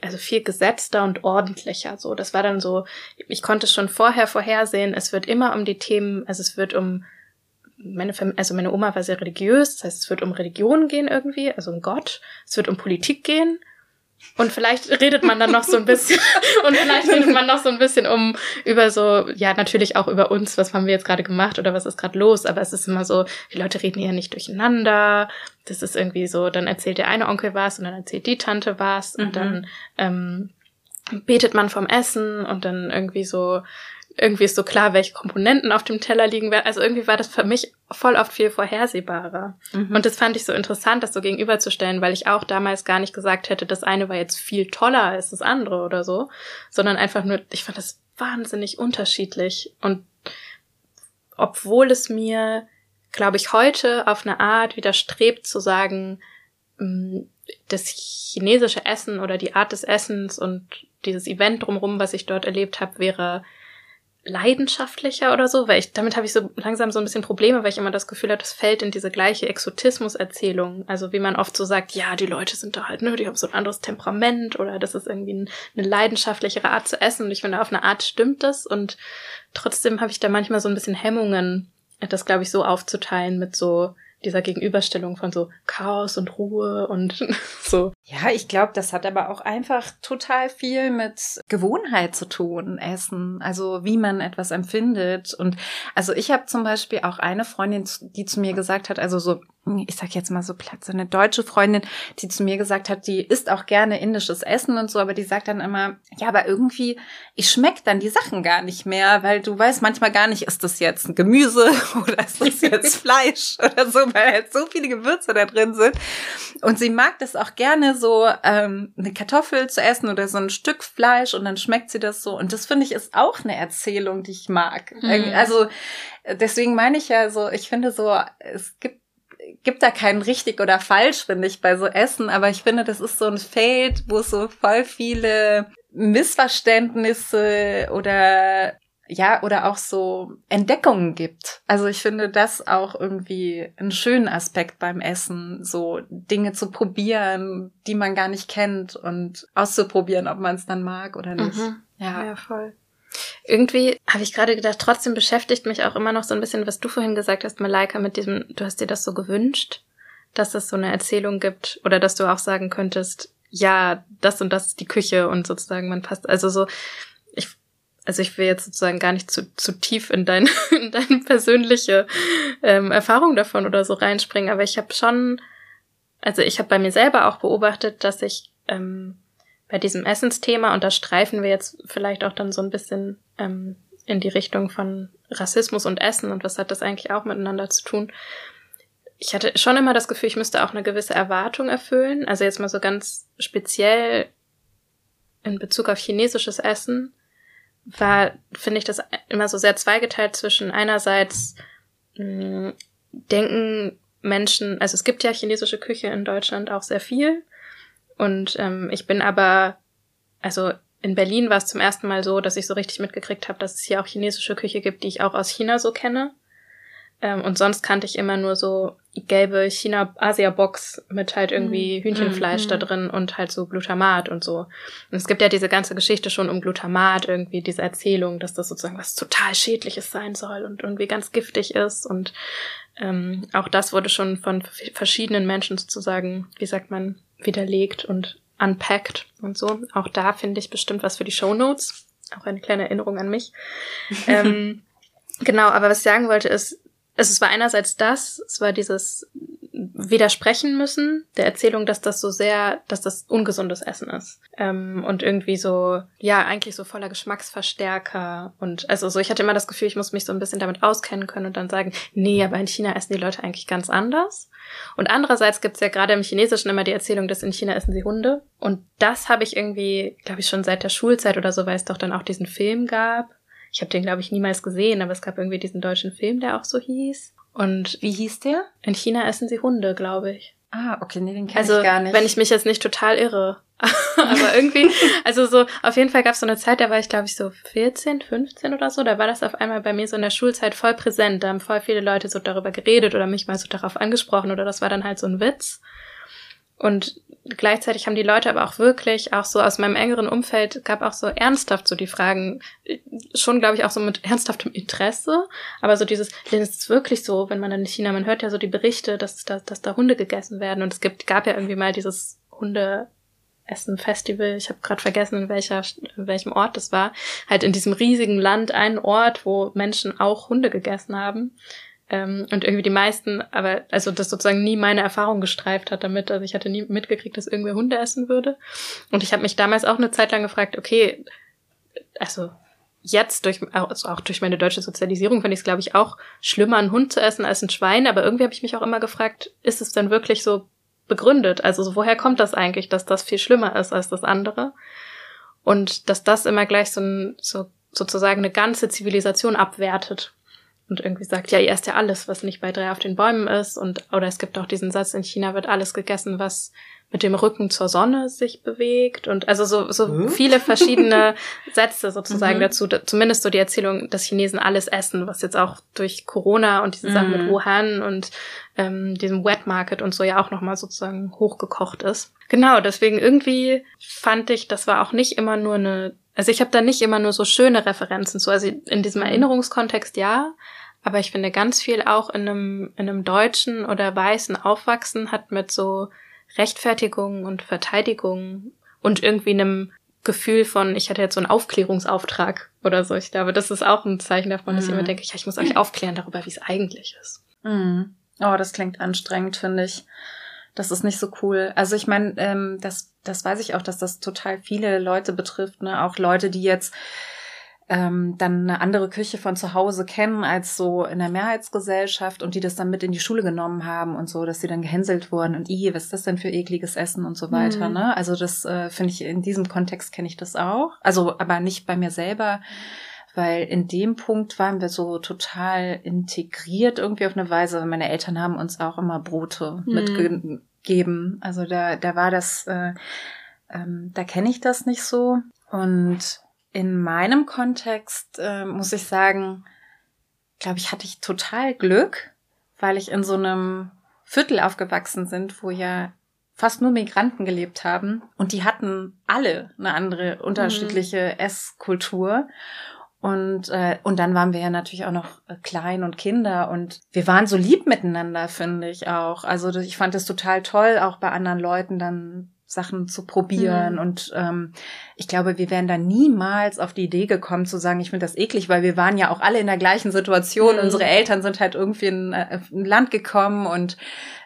also viel gesetzter und ordentlicher. So, das war dann so, ich konnte schon vorher vorhersehen, es wird immer um die Themen, also es wird um meine, Fam also meine Oma war sehr religiös, das heißt, es wird um Religion gehen irgendwie, also um Gott. Es wird um Politik gehen. Und vielleicht redet man dann noch so ein bisschen (laughs) und vielleicht redet man noch so ein bisschen um über so, ja, natürlich auch über uns, was haben wir jetzt gerade gemacht oder was ist gerade los, aber es ist immer so, die Leute reden ja nicht durcheinander. Das ist irgendwie so, dann erzählt der eine Onkel was und dann erzählt die Tante was und mhm. dann ähm, betet man vom Essen und dann irgendwie so, irgendwie ist so klar, welche Komponenten auf dem Teller liegen werden. Also irgendwie war das für mich voll oft viel vorhersehbarer. Mhm. Und das fand ich so interessant, das so gegenüberzustellen, weil ich auch damals gar nicht gesagt hätte, das eine war jetzt viel toller als das andere oder so, sondern einfach nur, ich fand das wahnsinnig unterschiedlich. Und obwohl es mir, glaube ich, heute auf eine Art widerstrebt zu sagen, mm, das chinesische Essen oder die Art des Essens und dieses Event drumherum, was ich dort erlebt habe, wäre leidenschaftlicher oder so, weil ich damit habe ich so langsam so ein bisschen Probleme, weil ich immer das Gefühl habe, das fällt in diese gleiche Exotismus-Erzählung. Also wie man oft so sagt, ja, die Leute sind da halt, ne, die haben so ein anderes Temperament oder das ist irgendwie ein, eine leidenschaftlichere Art zu essen. Und ich finde, auf eine Art stimmt das und trotzdem habe ich da manchmal so ein bisschen Hemmungen, das glaube ich so aufzuteilen mit so dieser Gegenüberstellung von so Chaos und Ruhe und (laughs) so. Ja, ich glaube, das hat aber auch einfach total viel mit Gewohnheit zu tun, Essen, also wie man etwas empfindet. Und also ich habe zum Beispiel auch eine Freundin, die zu mir gesagt hat, also so ich sag jetzt mal so platt, so eine deutsche Freundin, die zu mir gesagt hat, die isst auch gerne indisches Essen und so, aber die sagt dann immer, ja, aber irgendwie, ich schmeck dann die Sachen gar nicht mehr, weil du weißt manchmal gar nicht, ist das jetzt ein Gemüse (laughs) oder ist das jetzt (laughs) Fleisch oder so, weil halt so viele Gewürze da drin sind. Und sie mag das auch gerne so, ähm, eine Kartoffel zu essen oder so ein Stück Fleisch und dann schmeckt sie das so. Und das finde ich ist auch eine Erzählung, die ich mag. Mhm. Also deswegen meine ich ja so, ich finde so, es gibt gibt da keinen richtig oder falsch, finde ich, bei so Essen, aber ich finde, das ist so ein Feld, wo es so voll viele Missverständnisse oder ja, oder auch so Entdeckungen gibt. Also ich finde das auch irgendwie einen schönen Aspekt beim Essen, so Dinge zu probieren, die man gar nicht kennt und auszuprobieren, ob man es dann mag oder nicht. Mhm. Ja. ja, voll. Irgendwie habe ich gerade gedacht, trotzdem beschäftigt mich auch immer noch so ein bisschen, was du vorhin gesagt hast, Malaika, mit diesem, du hast dir das so gewünscht, dass es so eine Erzählung gibt oder dass du auch sagen könntest, ja, das und das ist die Küche und sozusagen man passt, also so, ich, also ich will jetzt sozusagen gar nicht zu, zu tief in, dein, (laughs) in deine persönliche ähm, Erfahrung davon oder so reinspringen, aber ich habe schon, also ich habe bei mir selber auch beobachtet, dass ich ähm, bei diesem Essensthema, und da streifen wir jetzt vielleicht auch dann so ein bisschen ähm, in die Richtung von Rassismus und Essen und was hat das eigentlich auch miteinander zu tun. Ich hatte schon immer das Gefühl, ich müsste auch eine gewisse Erwartung erfüllen. Also jetzt mal so ganz speziell in Bezug auf chinesisches Essen war, finde ich das immer so sehr zweigeteilt zwischen einerseits mh, denken Menschen, also es gibt ja chinesische Küche in Deutschland auch sehr viel und ähm, ich bin aber, also in Berlin war es zum ersten Mal so, dass ich so richtig mitgekriegt habe, dass es hier auch chinesische Küche gibt, die ich auch aus China so kenne. Ähm, und sonst kannte ich immer nur so gelbe China-Asia-Box mit halt irgendwie mm. Hühnchenfleisch mm. da drin und halt so Glutamat und so. Und es gibt ja diese ganze Geschichte schon um Glutamat, irgendwie diese Erzählung, dass das sozusagen was total Schädliches sein soll und irgendwie ganz giftig ist. Und ähm, auch das wurde schon von verschiedenen Menschen sozusagen, wie sagt man, widerlegt und unpackt und so. Auch da finde ich bestimmt was für die Show Notes. Auch eine kleine Erinnerung an mich. (laughs) ähm, genau, aber was ich sagen wollte ist, es war einerseits das, es war dieses widersprechen müssen der Erzählung, dass das so sehr, dass das ungesundes Essen ist. Ähm, und irgendwie so, ja, eigentlich so voller Geschmacksverstärker. Und also so, ich hatte immer das Gefühl, ich muss mich so ein bisschen damit auskennen können und dann sagen, nee, aber in China essen die Leute eigentlich ganz anders. Und andererseits gibt's ja gerade im Chinesischen immer die Erzählung, dass in China essen sie Hunde. Und das habe ich irgendwie, glaube ich, schon seit der Schulzeit oder so, weil es doch dann auch diesen Film gab. Ich habe den, glaube ich, niemals gesehen, aber es gab irgendwie diesen deutschen Film, der auch so hieß. Und wie hieß der? In China essen sie Hunde, glaube ich. Ah, okay, nee, den kenne also, ich gar nicht. Wenn ich mich jetzt nicht total irre. (laughs) Aber irgendwie, also so, auf jeden Fall gab es so eine Zeit, da war ich, glaube ich, so 14, 15 oder so. Da war das auf einmal bei mir so in der Schulzeit voll präsent. Da haben voll viele Leute so darüber geredet oder mich mal so darauf angesprochen oder das war dann halt so ein Witz. Und gleichzeitig haben die Leute aber auch wirklich, auch so aus meinem engeren Umfeld, gab auch so ernsthaft so die Fragen, schon glaube ich auch so mit ernsthaftem Interesse, aber so dieses, denn es ist wirklich so, wenn man dann in China, man hört ja so die Berichte, dass, dass, dass da Hunde gegessen werden. Und es gibt, gab ja irgendwie mal dieses Hunde Essen Festival, ich habe gerade vergessen, in welcher in welchem Ort das war, halt in diesem riesigen Land einen Ort, wo Menschen auch Hunde gegessen haben. Ähm, und irgendwie die meisten, aber also das sozusagen nie meine Erfahrung gestreift hat damit. Also ich hatte nie mitgekriegt, dass irgendwer Hunde essen würde. Und ich habe mich damals auch eine Zeit lang gefragt, okay, also jetzt durch also auch durch meine deutsche Sozialisierung finde ich es glaube ich auch schlimmer einen Hund zu essen als ein Schwein, aber irgendwie habe ich mich auch immer gefragt, ist es denn wirklich so begründet? Also so, woher kommt das eigentlich, dass das viel schlimmer ist als das andere? Und dass das immer gleich so, ein, so sozusagen eine ganze Zivilisation abwertet und irgendwie sagt, ja, ihr esst ja alles, was nicht bei drei auf den Bäumen ist. Und oder es gibt auch diesen Satz, in China wird alles gegessen, was mit dem Rücken zur Sonne sich bewegt. Und also so, so hm? viele verschiedene (laughs) Sätze sozusagen mhm. dazu. Zumindest so die Erzählung, dass Chinesen alles essen, was jetzt auch durch Corona und diese mhm. Sachen mit mhm. Wuhan und ähm, diesem Wet Market und so ja auch nochmal sozusagen hochgekocht ist. Genau, deswegen irgendwie fand ich, das war auch nicht immer nur eine also ich habe da nicht immer nur so schöne Referenzen zu. Also in diesem mhm. Erinnerungskontext ja, aber ich finde ganz viel auch in einem, in einem deutschen oder weißen Aufwachsen hat mit so Rechtfertigung und Verteidigung und irgendwie einem Gefühl von, ich hatte jetzt so einen Aufklärungsauftrag oder so. Ich glaube, das ist auch ein Zeichen davon, dass mhm. ich immer denke, ja, ich muss euch aufklären darüber, wie es eigentlich ist. Mhm. Oh, das klingt anstrengend, finde ich. Das ist nicht so cool. Also ich meine, ähm, das, das weiß ich auch, dass das total viele Leute betrifft, ne? Auch Leute, die jetzt ähm, dann eine andere Küche von zu Hause kennen als so in der Mehrheitsgesellschaft und die das dann mit in die Schule genommen haben und so, dass sie dann gehänselt wurden und i, was ist das denn für ekliges Essen und so weiter. Mhm. Ne? Also das äh, finde ich, in diesem Kontext kenne ich das auch. Also aber nicht bei mir selber, weil in dem Punkt waren wir so total integriert irgendwie auf eine Weise. Meine Eltern haben uns auch immer Brote mhm. mitgegeben. Also da, da war das, äh, ähm, da kenne ich das nicht so. Und in meinem Kontext äh, muss ich sagen, glaube ich, hatte ich total Glück, weil ich in so einem Viertel aufgewachsen sind, wo ja fast nur Migranten gelebt haben und die hatten alle eine andere unterschiedliche mhm. Esskultur und äh, und dann waren wir ja natürlich auch noch äh, klein und Kinder und wir waren so lieb miteinander, finde ich auch. Also ich fand es total toll, auch bei anderen Leuten dann Sachen zu probieren. Mhm. Und ähm, ich glaube, wir wären da niemals auf die Idee gekommen zu sagen, ich finde das eklig, weil wir waren ja auch alle in der gleichen Situation. Mhm. Unsere Eltern sind halt irgendwie in, äh, in ein Land gekommen und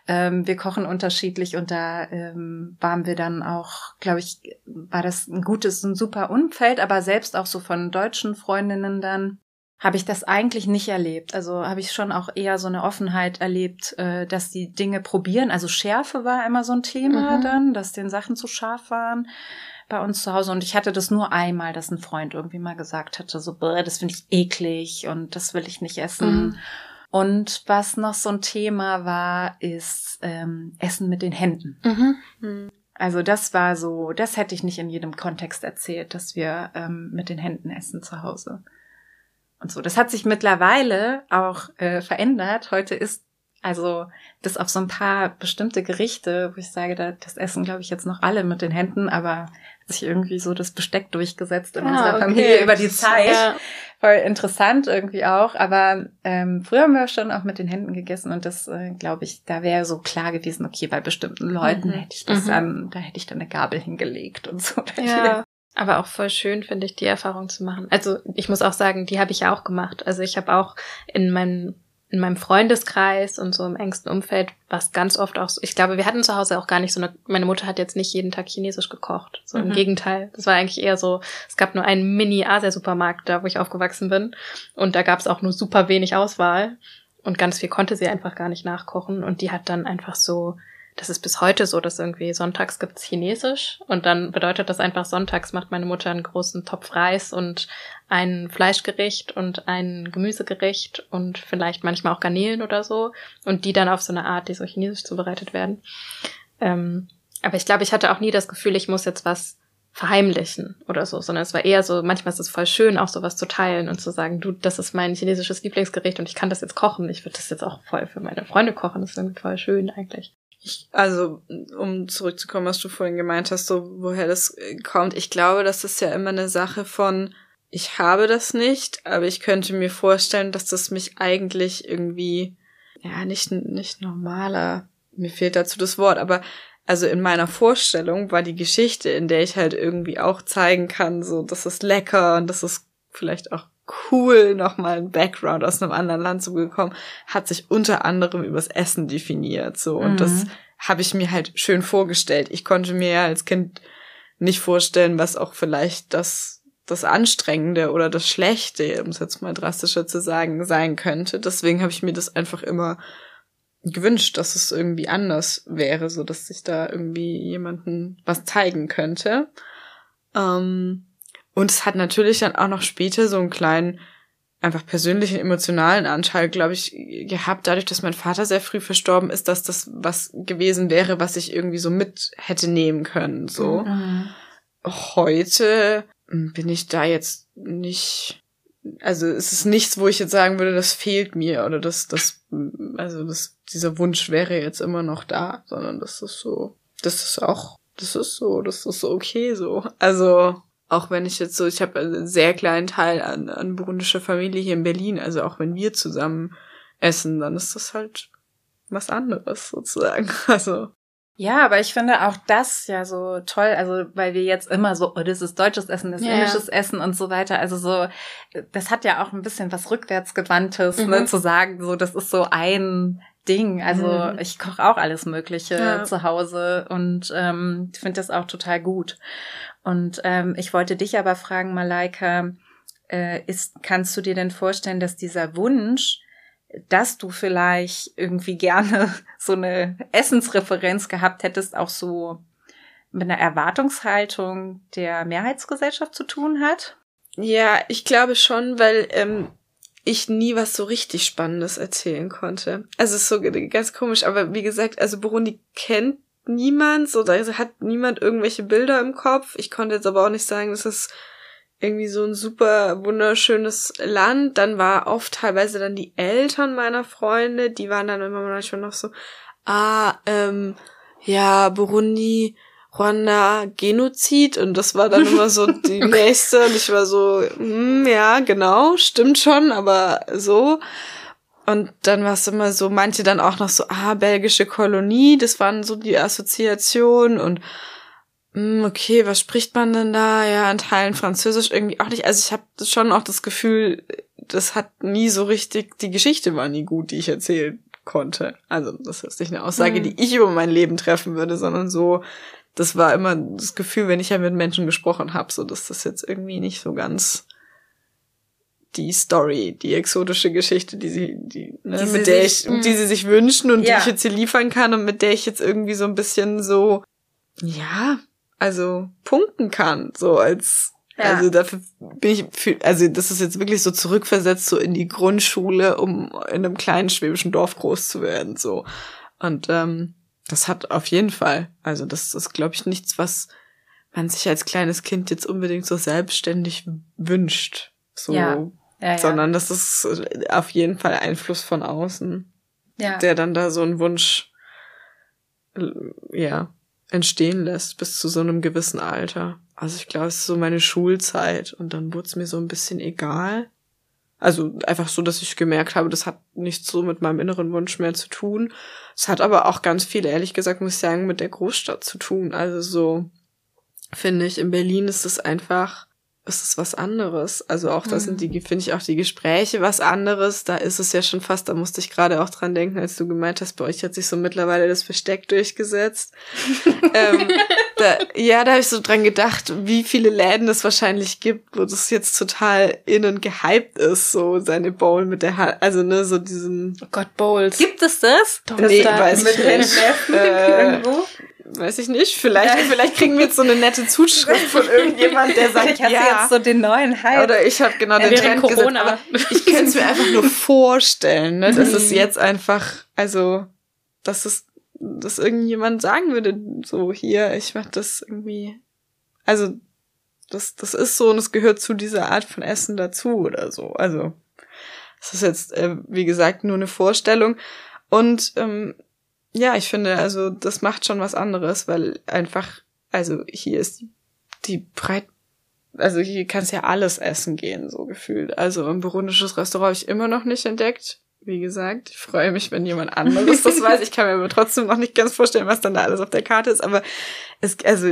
ähm, wir kochen unterschiedlich und da ähm, waren wir dann auch, glaube ich, war das ein gutes, ein super Umfeld, aber selbst auch so von deutschen Freundinnen dann habe ich das eigentlich nicht erlebt. Also habe ich schon auch eher so eine Offenheit erlebt, äh, dass die Dinge probieren. Also Schärfe war immer so ein Thema mhm. dann, dass den Sachen zu scharf waren bei uns zu Hause. Und ich hatte das nur einmal, dass ein Freund irgendwie mal gesagt hatte, so, das finde ich eklig und das will ich nicht essen. Mhm. Und was noch so ein Thema war, ist ähm, Essen mit den Händen. Mhm. mhm. Also das war so, das hätte ich nicht in jedem Kontext erzählt, dass wir ähm, mit den Händen essen zu Hause und so. Das hat sich mittlerweile auch äh, verändert. Heute ist also bis auf so ein paar bestimmte Gerichte, wo ich sage, da, das essen, glaube ich, jetzt noch alle mit den Händen, aber hat sich irgendwie so das Besteck durchgesetzt in ah, unserer okay. Familie über die Zeit. Ja. Voll interessant irgendwie auch. Aber ähm, früher haben wir schon auch mit den Händen gegessen und das, äh, glaube ich, da wäre so klar gewesen, okay, bei bestimmten Leuten mhm. hätte ich das mhm. dann, da hätte ich dann eine Gabel hingelegt und so. (laughs) Ja. Aber auch voll schön, finde ich, die Erfahrung zu machen. Also ich muss auch sagen, die habe ich ja auch gemacht. Also ich habe auch in meinem in meinem Freundeskreis und so im engsten Umfeld was ganz oft auch so. Ich glaube, wir hatten zu Hause auch gar nicht so eine. Meine Mutter hat jetzt nicht jeden Tag Chinesisch gekocht. So mhm. im Gegenteil. Das war eigentlich eher so. Es gab nur einen Mini-Asia-Supermarkt da, wo ich aufgewachsen bin. Und da gab es auch nur super wenig Auswahl. Und ganz viel konnte sie einfach gar nicht nachkochen. Und die hat dann einfach so das ist bis heute so, dass irgendwie sonntags gibt's Chinesisch und dann bedeutet das einfach, sonntags macht meine Mutter einen großen Topf Reis und ein Fleischgericht und ein Gemüsegericht und vielleicht manchmal auch Garnelen oder so und die dann auf so eine Art, die so chinesisch zubereitet werden. Ähm, aber ich glaube, ich hatte auch nie das Gefühl, ich muss jetzt was verheimlichen oder so, sondern es war eher so, manchmal ist es voll schön, auch sowas zu teilen und zu sagen, du, das ist mein chinesisches Lieblingsgericht und ich kann das jetzt kochen. Ich würde das jetzt auch voll für meine Freunde kochen. Das ist irgendwie voll schön eigentlich. Ich, also, um zurückzukommen, was du vorhin gemeint hast, so woher das äh, kommt. Ich glaube, das ist ja immer eine Sache von, ich habe das nicht, aber ich könnte mir vorstellen, dass das mich eigentlich irgendwie, ja, nicht, nicht normaler, mir fehlt dazu das Wort, aber also in meiner Vorstellung war die Geschichte, in der ich halt irgendwie auch zeigen kann, so, das ist lecker und das ist vielleicht auch cool, nochmal ein Background aus einem anderen Land zu bekommen, hat sich unter anderem übers Essen definiert, so. Und mhm. das habe ich mir halt schön vorgestellt. Ich konnte mir ja als Kind nicht vorstellen, was auch vielleicht das, das Anstrengende oder das Schlechte, um es jetzt mal drastischer zu sagen, sein könnte. Deswegen habe ich mir das einfach immer gewünscht, dass es irgendwie anders wäre, so dass sich da irgendwie jemanden was zeigen könnte. Ähm, und es hat natürlich dann auch noch später so einen kleinen, einfach persönlichen, emotionalen Anteil, glaube ich, gehabt, dadurch, dass mein Vater sehr früh verstorben ist, dass das was gewesen wäre, was ich irgendwie so mit hätte nehmen können, so. Mhm. Heute bin ich da jetzt nicht, also es ist nichts, wo ich jetzt sagen würde, das fehlt mir oder das, das, also das, dieser Wunsch wäre jetzt immer noch da, sondern das ist so, das ist auch, das ist so, das ist so okay so. Also, auch wenn ich jetzt so, ich habe einen sehr kleinen Teil an, an burundischer Familie hier in Berlin, also auch wenn wir zusammen essen, dann ist das halt was anderes sozusagen. (laughs) Also. Ja, aber ich finde auch das ja so toll, also weil wir jetzt immer so, oh, das ist deutsches Essen, das ist ja. indisches Essen und so weiter. Also so, das hat ja auch ein bisschen was rückwärtsgewandtes, ne, mhm. ne, zu sagen, so, das ist so ein Ding. Also mhm. ich koche auch alles Mögliche ja. zu Hause und ähm, finde das auch total gut. Und ähm, ich wollte dich aber fragen, Malaika, äh, ist, kannst du dir denn vorstellen, dass dieser Wunsch, dass du vielleicht irgendwie gerne (laughs) so eine Essensreferenz gehabt hättest, auch so mit einer Erwartungshaltung der Mehrheitsgesellschaft zu tun hat? Ja, ich glaube schon, weil ähm, ich nie was so richtig Spannendes erzählen konnte. Also es ist so ganz komisch, aber wie gesagt, also Burundi kennt niemand, so da hat niemand irgendwelche Bilder im Kopf. Ich konnte jetzt aber auch nicht sagen, dass es irgendwie so ein super wunderschönes Land. Dann war oft teilweise dann die Eltern meiner Freunde, die waren dann immer manchmal noch so, ah, ähm, ja, Burundi, Ruanda Genozid und das war dann immer so (laughs) die nächste und ich war so, hm, ja, genau, stimmt schon, aber so. Und dann war es immer so, manche dann auch noch so, ah, belgische Kolonie, das waren so die Assoziationen und hm, okay, was spricht man denn da? Ja, in Teilen Französisch irgendwie auch nicht. Also ich habe schon auch das Gefühl, das hat nie so richtig, die Geschichte war nie gut, die ich erzählen konnte. Also das ist nicht eine Aussage, mhm. die ich über mein Leben treffen würde, sondern so, das war immer das Gefühl, wenn ich ja mit Menschen gesprochen habe, so dass das jetzt irgendwie nicht so ganz die Story, die exotische Geschichte, die sie, die, ne, die mit der sich, ich, die sie sich wünschen und ja. die ich jetzt hier liefern kann und mit der ich jetzt irgendwie so ein bisschen so, ja, also punkten kann, so als ja. Also dafür bin ich, für, also das ist jetzt wirklich so zurückversetzt so in die Grundschule, um in einem kleinen schwäbischen Dorf groß zu werden, so. Und ähm, das hat auf jeden Fall. Also das ist, glaube ich, nichts, was man sich als kleines Kind jetzt unbedingt so selbstständig wünscht. So. Ja. Ja. Sondern das ist auf jeden Fall Einfluss von außen. Der dann da so einen Wunsch, ja, entstehen lässt bis zu so einem gewissen Alter. Also ich glaube, es ist so meine Schulzeit und dann wurde es mir so ein bisschen egal. Also einfach so, dass ich gemerkt habe, das hat nichts so mit meinem inneren Wunsch mehr zu tun. Es hat aber auch ganz viel, ehrlich gesagt, muss ich sagen, mit der Großstadt zu tun. Also so finde ich, in Berlin ist es einfach ist es was anderes. Also auch da sind die, mhm. finde ich auch die Gespräche was anderes. Da ist es ja schon fast, da musste ich gerade auch dran denken, als du gemeint hast, bei euch hat sich so mittlerweile das Versteck durchgesetzt. (laughs) ähm, da, ja, da habe ich so dran gedacht, wie viele Läden es wahrscheinlich gibt, wo das jetzt total innen gehypt ist, so seine Bowl mit der Hand, also ne, so diesen. Oh Gott, Bowls. Gibt es das? Doch, nee, da weiß ich nicht. Äh, irgendwo? Weiß ich nicht. Vielleicht, vielleicht kriegen wir jetzt so eine nette Zuschrift von irgendjemand, der sagt, ich (laughs) habe ja. jetzt so den neuen Hype. Oder ich habe genau den Trend Corona. gesetzt. Ich kann es mir einfach nur (laughs) vorstellen, ne, dass es mhm. jetzt einfach, also, dass es, dass irgendjemand sagen würde, so hier, ich mach das irgendwie, also, das, das ist so und es gehört zu dieser Art von Essen dazu oder so. Also, das ist jetzt, äh, wie gesagt, nur eine Vorstellung. Und ähm, ja, ich finde, also das macht schon was anderes, weil einfach, also hier ist die, breit, also hier kannst ja alles essen gehen, so gefühlt. Also ein burundisches Restaurant habe ich immer noch nicht entdeckt. Wie gesagt, ich freue mich, wenn jemand anderes das weiß. Ich kann mir aber trotzdem noch nicht ganz vorstellen, was dann da alles auf der Karte ist. Aber es, also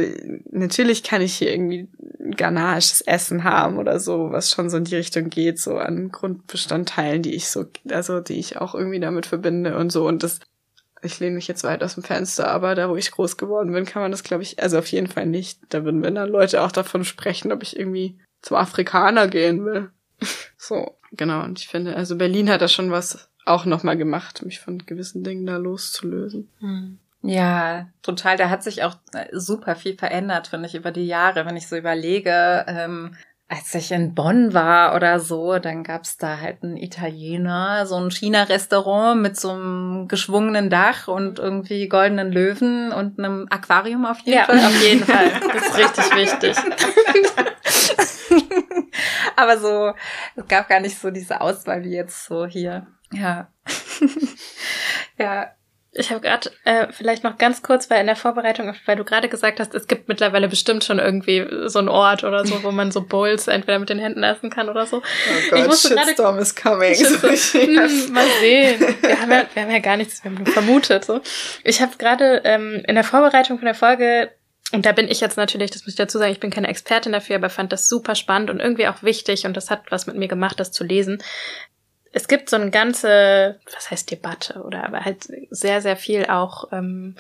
natürlich kann ich hier irgendwie ghanaisches Essen haben oder so, was schon so in die Richtung geht, so an Grundbestandteilen, die ich so, also die ich auch irgendwie damit verbinde und so. Und das ich lehne mich jetzt weit aus dem Fenster, aber da, wo ich groß geworden bin, kann man das, glaube ich, also auf jeden Fall nicht. Da würden wenn dann Leute auch davon sprechen, ob ich irgendwie zum Afrikaner gehen will. (laughs) so, genau. Und ich finde, also Berlin hat da schon was auch nochmal gemacht, mich von gewissen Dingen da loszulösen. Hm. Ja, total. Da hat sich auch äh, super viel verändert, finde ich, über die Jahre. Wenn ich so überlege, ähm, als ich in Bonn war oder so, dann gab's da halt einen Italiener, so ein China-Restaurant mit so einem geschwungenen Dach und irgendwie goldenen Löwen und einem Aquarium auf jeden ja, Fall. auf jeden Fall. (laughs) Das ist richtig wichtig. (laughs) Aber so, es gab gar nicht so diese Auswahl wie jetzt so hier. Ja. (laughs) ja, ich habe gerade äh, vielleicht noch ganz kurz, weil in der Vorbereitung, weil du gerade gesagt hast, es gibt mittlerweile bestimmt schon irgendwie so einen Ort oder so, wo man so Bowls entweder mit den Händen essen kann oder so. Oh Gott, ich Shitstorm is coming. So, hm, mal sehen. Wir haben, ja, wir haben ja gar nichts, wir haben nur vermutet. So. Ich habe gerade ähm, in der Vorbereitung von der Folge und da bin ich jetzt natürlich, das muss ich dazu sagen, ich bin keine Expertin dafür, aber fand das super spannend und irgendwie auch wichtig und das hat was mit mir gemacht, das zu lesen es gibt so eine ganze, was heißt Debatte oder aber halt sehr, sehr viel auch ähm,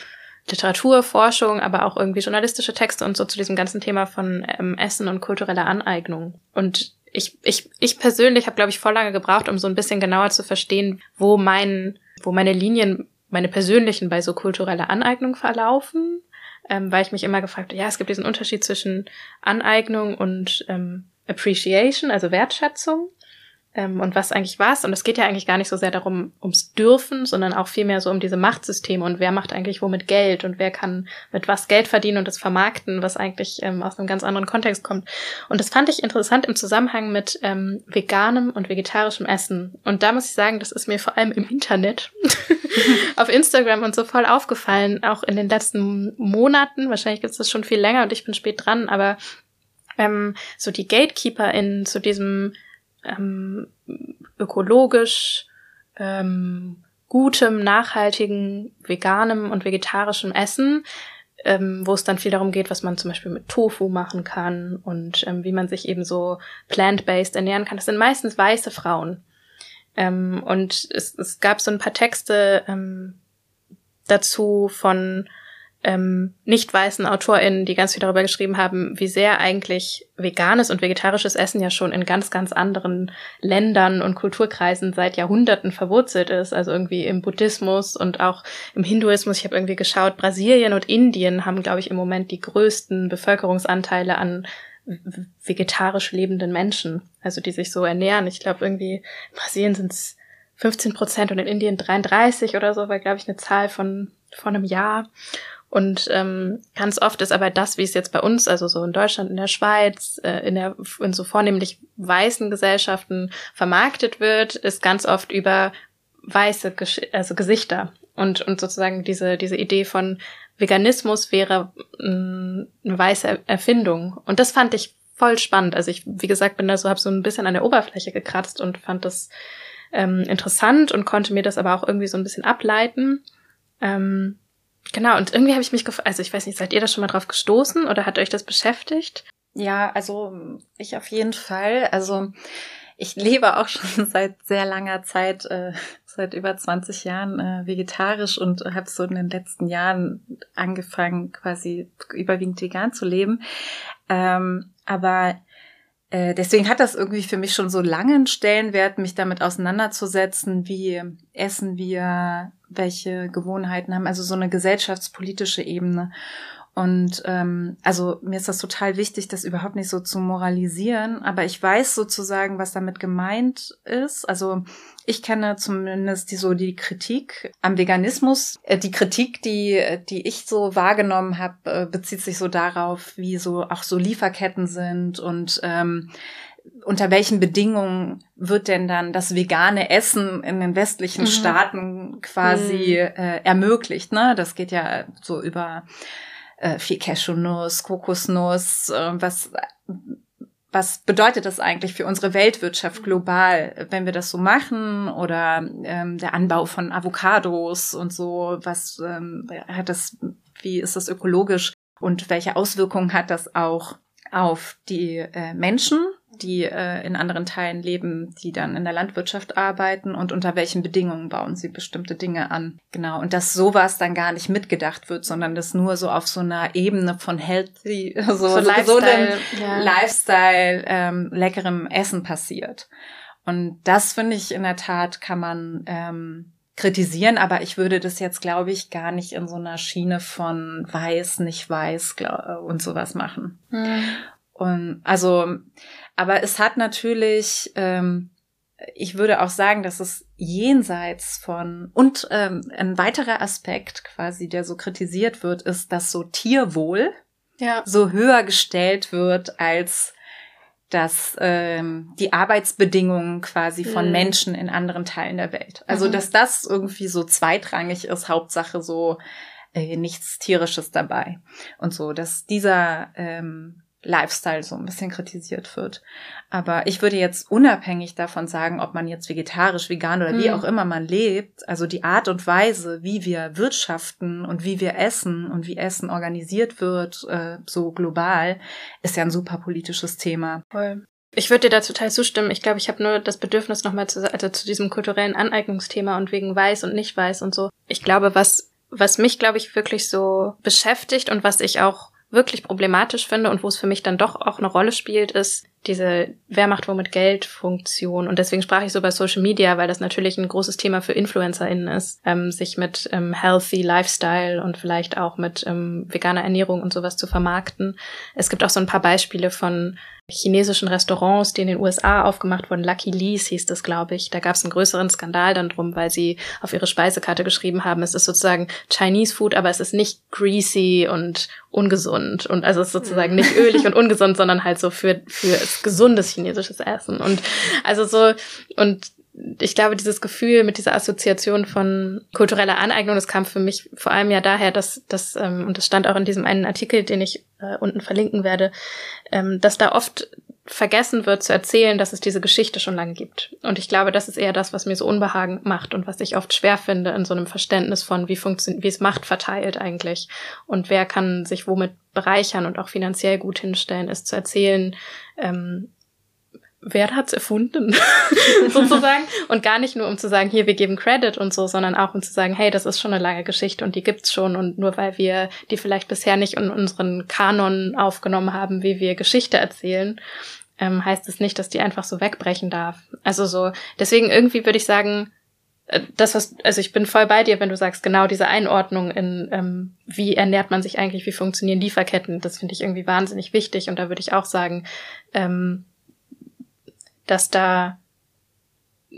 Literaturforschung, aber auch irgendwie journalistische Texte und so zu diesem ganzen Thema von ähm, Essen und kultureller Aneignung. Und ich, ich, ich persönlich habe, glaube ich, voll lange gebraucht, um so ein bisschen genauer zu verstehen, wo mein, wo meine Linien, meine persönlichen bei so kultureller Aneignung verlaufen, ähm, weil ich mich immer gefragt habe, ja, es gibt diesen Unterschied zwischen Aneignung und ähm, Appreciation, also Wertschätzung ähm, und was eigentlich was. Und es geht ja eigentlich gar nicht so sehr darum, ums Dürfen, sondern auch vielmehr so um diese Machtsysteme und wer macht eigentlich womit Geld und wer kann mit was Geld verdienen und das vermarkten, was eigentlich ähm, aus einem ganz anderen Kontext kommt. Und das fand ich interessant im Zusammenhang mit ähm, veganem und vegetarischem Essen. Und da muss ich sagen, das ist mir vor allem im Internet (laughs) auf Instagram und so voll aufgefallen, auch in den letzten Monaten. Wahrscheinlich gibt es das schon viel länger und ich bin spät dran, aber ähm, so die Gatekeeper in zu diesem ähm, ökologisch ähm, gutem, nachhaltigen, veganem und vegetarischem Essen, ähm, wo es dann viel darum geht, was man zum Beispiel mit Tofu machen kann und ähm, wie man sich eben so plant-based ernähren kann. Das sind meistens weiße Frauen. Ähm, und es, es gab so ein paar Texte ähm, dazu von ähm, nicht weißen AutorInnen, die ganz viel darüber geschrieben haben, wie sehr eigentlich veganes und vegetarisches Essen ja schon in ganz, ganz anderen Ländern und Kulturkreisen seit Jahrhunderten verwurzelt ist. Also irgendwie im Buddhismus und auch im Hinduismus. Ich habe irgendwie geschaut, Brasilien und Indien haben, glaube ich, im Moment die größten Bevölkerungsanteile an vegetarisch lebenden Menschen, also die sich so ernähren. Ich glaube, irgendwie in Brasilien sind es 15 Prozent und in Indien 33 oder so, war, glaube ich, eine Zahl von, von einem Jahr. Und ähm, ganz oft ist aber das, wie es jetzt bei uns, also so in Deutschland, in der Schweiz, äh, in, der, in so vornehmlich weißen Gesellschaften vermarktet wird, ist ganz oft über weiße Gesch also Gesichter. Und, und sozusagen diese, diese Idee von Veganismus wäre mh, mm, eine weiße Erfindung. Und das fand ich voll spannend. Also ich, wie gesagt, bin da so, habe so ein bisschen an der Oberfläche gekratzt und fand das ähm, interessant und konnte mir das aber auch irgendwie so ein bisschen ableiten. Ähm, Genau, und irgendwie habe ich mich gefragt, also ich weiß nicht, seid ihr da schon mal drauf gestoßen oder hat euch das beschäftigt? Ja, also ich auf jeden Fall. Also ich lebe auch schon (laughs) seit sehr langer Zeit, äh, seit über 20 Jahren äh, vegetarisch und habe so in den letzten Jahren angefangen, quasi überwiegend vegan zu leben. Ähm, aber deswegen hat das irgendwie für mich schon so langen Stellenwert, mich damit auseinanderzusetzen, wie essen wir, welche Gewohnheiten haben, also so eine gesellschaftspolitische Ebene. Und ähm, also mir ist das total wichtig, das überhaupt nicht so zu moralisieren, aber ich weiß sozusagen, was damit gemeint ist. Also ich kenne zumindest die so die Kritik am Veganismus. Äh, die Kritik, die die ich so wahrgenommen habe, äh, bezieht sich so darauf, wie so auch so Lieferketten sind und ähm, unter welchen Bedingungen wird denn dann das vegane Essen in den westlichen mhm. Staaten quasi mhm. äh, ermöglicht? Ne, das geht ja so über äh, viel Cashewnuss, Kokosnuss, äh, was was bedeutet das eigentlich für unsere Weltwirtschaft global, wenn wir das so machen? Oder ähm, der Anbau von Avocados und so, was ähm, hat das, wie ist das ökologisch und welche Auswirkungen hat das auch auf die äh, Menschen, die äh, in anderen Teilen leben, die dann in der Landwirtschaft arbeiten und unter welchen Bedingungen bauen sie bestimmte Dinge an. Genau. Und dass sowas dann gar nicht mitgedacht wird, sondern das nur so auf so einer Ebene von healthy, (laughs) so, so, so Lifestyle, ja. Lifestyle ähm, leckerem Essen passiert. Und das finde ich in der Tat kann man ähm, kritisieren, aber ich würde das jetzt, glaube ich, gar nicht in so einer Schiene von weiß, nicht weiß glaub, und sowas machen. Mhm. Und also, aber es hat natürlich, ähm, ich würde auch sagen, dass es jenseits von und ähm, ein weiterer Aspekt quasi, der so kritisiert wird, ist, dass so Tierwohl ja. so höher gestellt wird als dass ähm, die Arbeitsbedingungen quasi von mhm. Menschen in anderen Teilen der Welt. Also mhm. dass das irgendwie so zweitrangig ist, Hauptsache so äh, nichts tierisches dabei und so, dass dieser ähm, Lifestyle so ein bisschen kritisiert wird. Aber ich würde jetzt unabhängig davon sagen, ob man jetzt vegetarisch, vegan oder wie mhm. auch immer man lebt, also die Art und Weise, wie wir wirtschaften und wie wir essen und wie Essen organisiert wird, äh, so global, ist ja ein super politisches Thema. Voll. Ich würde dir da total zustimmen. Ich glaube, ich habe nur das Bedürfnis nochmal zu, also zu diesem kulturellen Aneignungsthema und wegen weiß und nicht weiß und so. Ich glaube, was, was mich, glaube ich, wirklich so beschäftigt und was ich auch wirklich problematisch finde und wo es für mich dann doch auch eine Rolle spielt, ist diese Wer macht womit Geld Funktion. Und deswegen sprach ich so bei Social Media, weil das natürlich ein großes Thema für InfluencerInnen ist, ähm, sich mit ähm, healthy Lifestyle und vielleicht auch mit ähm, veganer Ernährung und sowas zu vermarkten. Es gibt auch so ein paar Beispiele von chinesischen Restaurants, die in den USA aufgemacht wurden. Lucky Lee's hieß das, glaube ich. Da gab es einen größeren Skandal dann drum, weil sie auf ihre Speisekarte geschrieben haben, es ist sozusagen Chinese Food, aber es ist nicht greasy und ungesund. Und also es ist sozusagen nicht ölig und (laughs) ungesund, sondern halt so für, für gesundes chinesisches Essen. Und also so, und ich glaube, dieses Gefühl mit dieser Assoziation von kultureller Aneignung, das kam für mich vor allem ja daher, dass das, ähm, und das stand auch in diesem einen Artikel, den ich äh, unten verlinken werde, ähm, dass da oft vergessen wird zu erzählen, dass es diese Geschichte schon lange gibt. Und ich glaube, das ist eher das, was mir so Unbehagen macht und was ich oft schwer finde in so einem Verständnis von, wie funktioniert, wie es Macht verteilt eigentlich und wer kann sich womit bereichern und auch finanziell gut hinstellen, ist zu erzählen, ähm, wer hat's erfunden, (laughs) sozusagen. Und gar nicht nur, um zu sagen, hier, wir geben Credit und so, sondern auch um zu sagen, hey, das ist schon eine lange Geschichte und die gibt's schon. Und nur weil wir die vielleicht bisher nicht in unseren Kanon aufgenommen haben, wie wir Geschichte erzählen, ähm, heißt es nicht, dass die einfach so wegbrechen darf. Also so, deswegen irgendwie würde ich sagen, äh, das, was, also ich bin voll bei dir, wenn du sagst, genau diese Einordnung in, ähm, wie ernährt man sich eigentlich, wie funktionieren Lieferketten, das finde ich irgendwie wahnsinnig wichtig. Und da würde ich auch sagen, ähm, dass da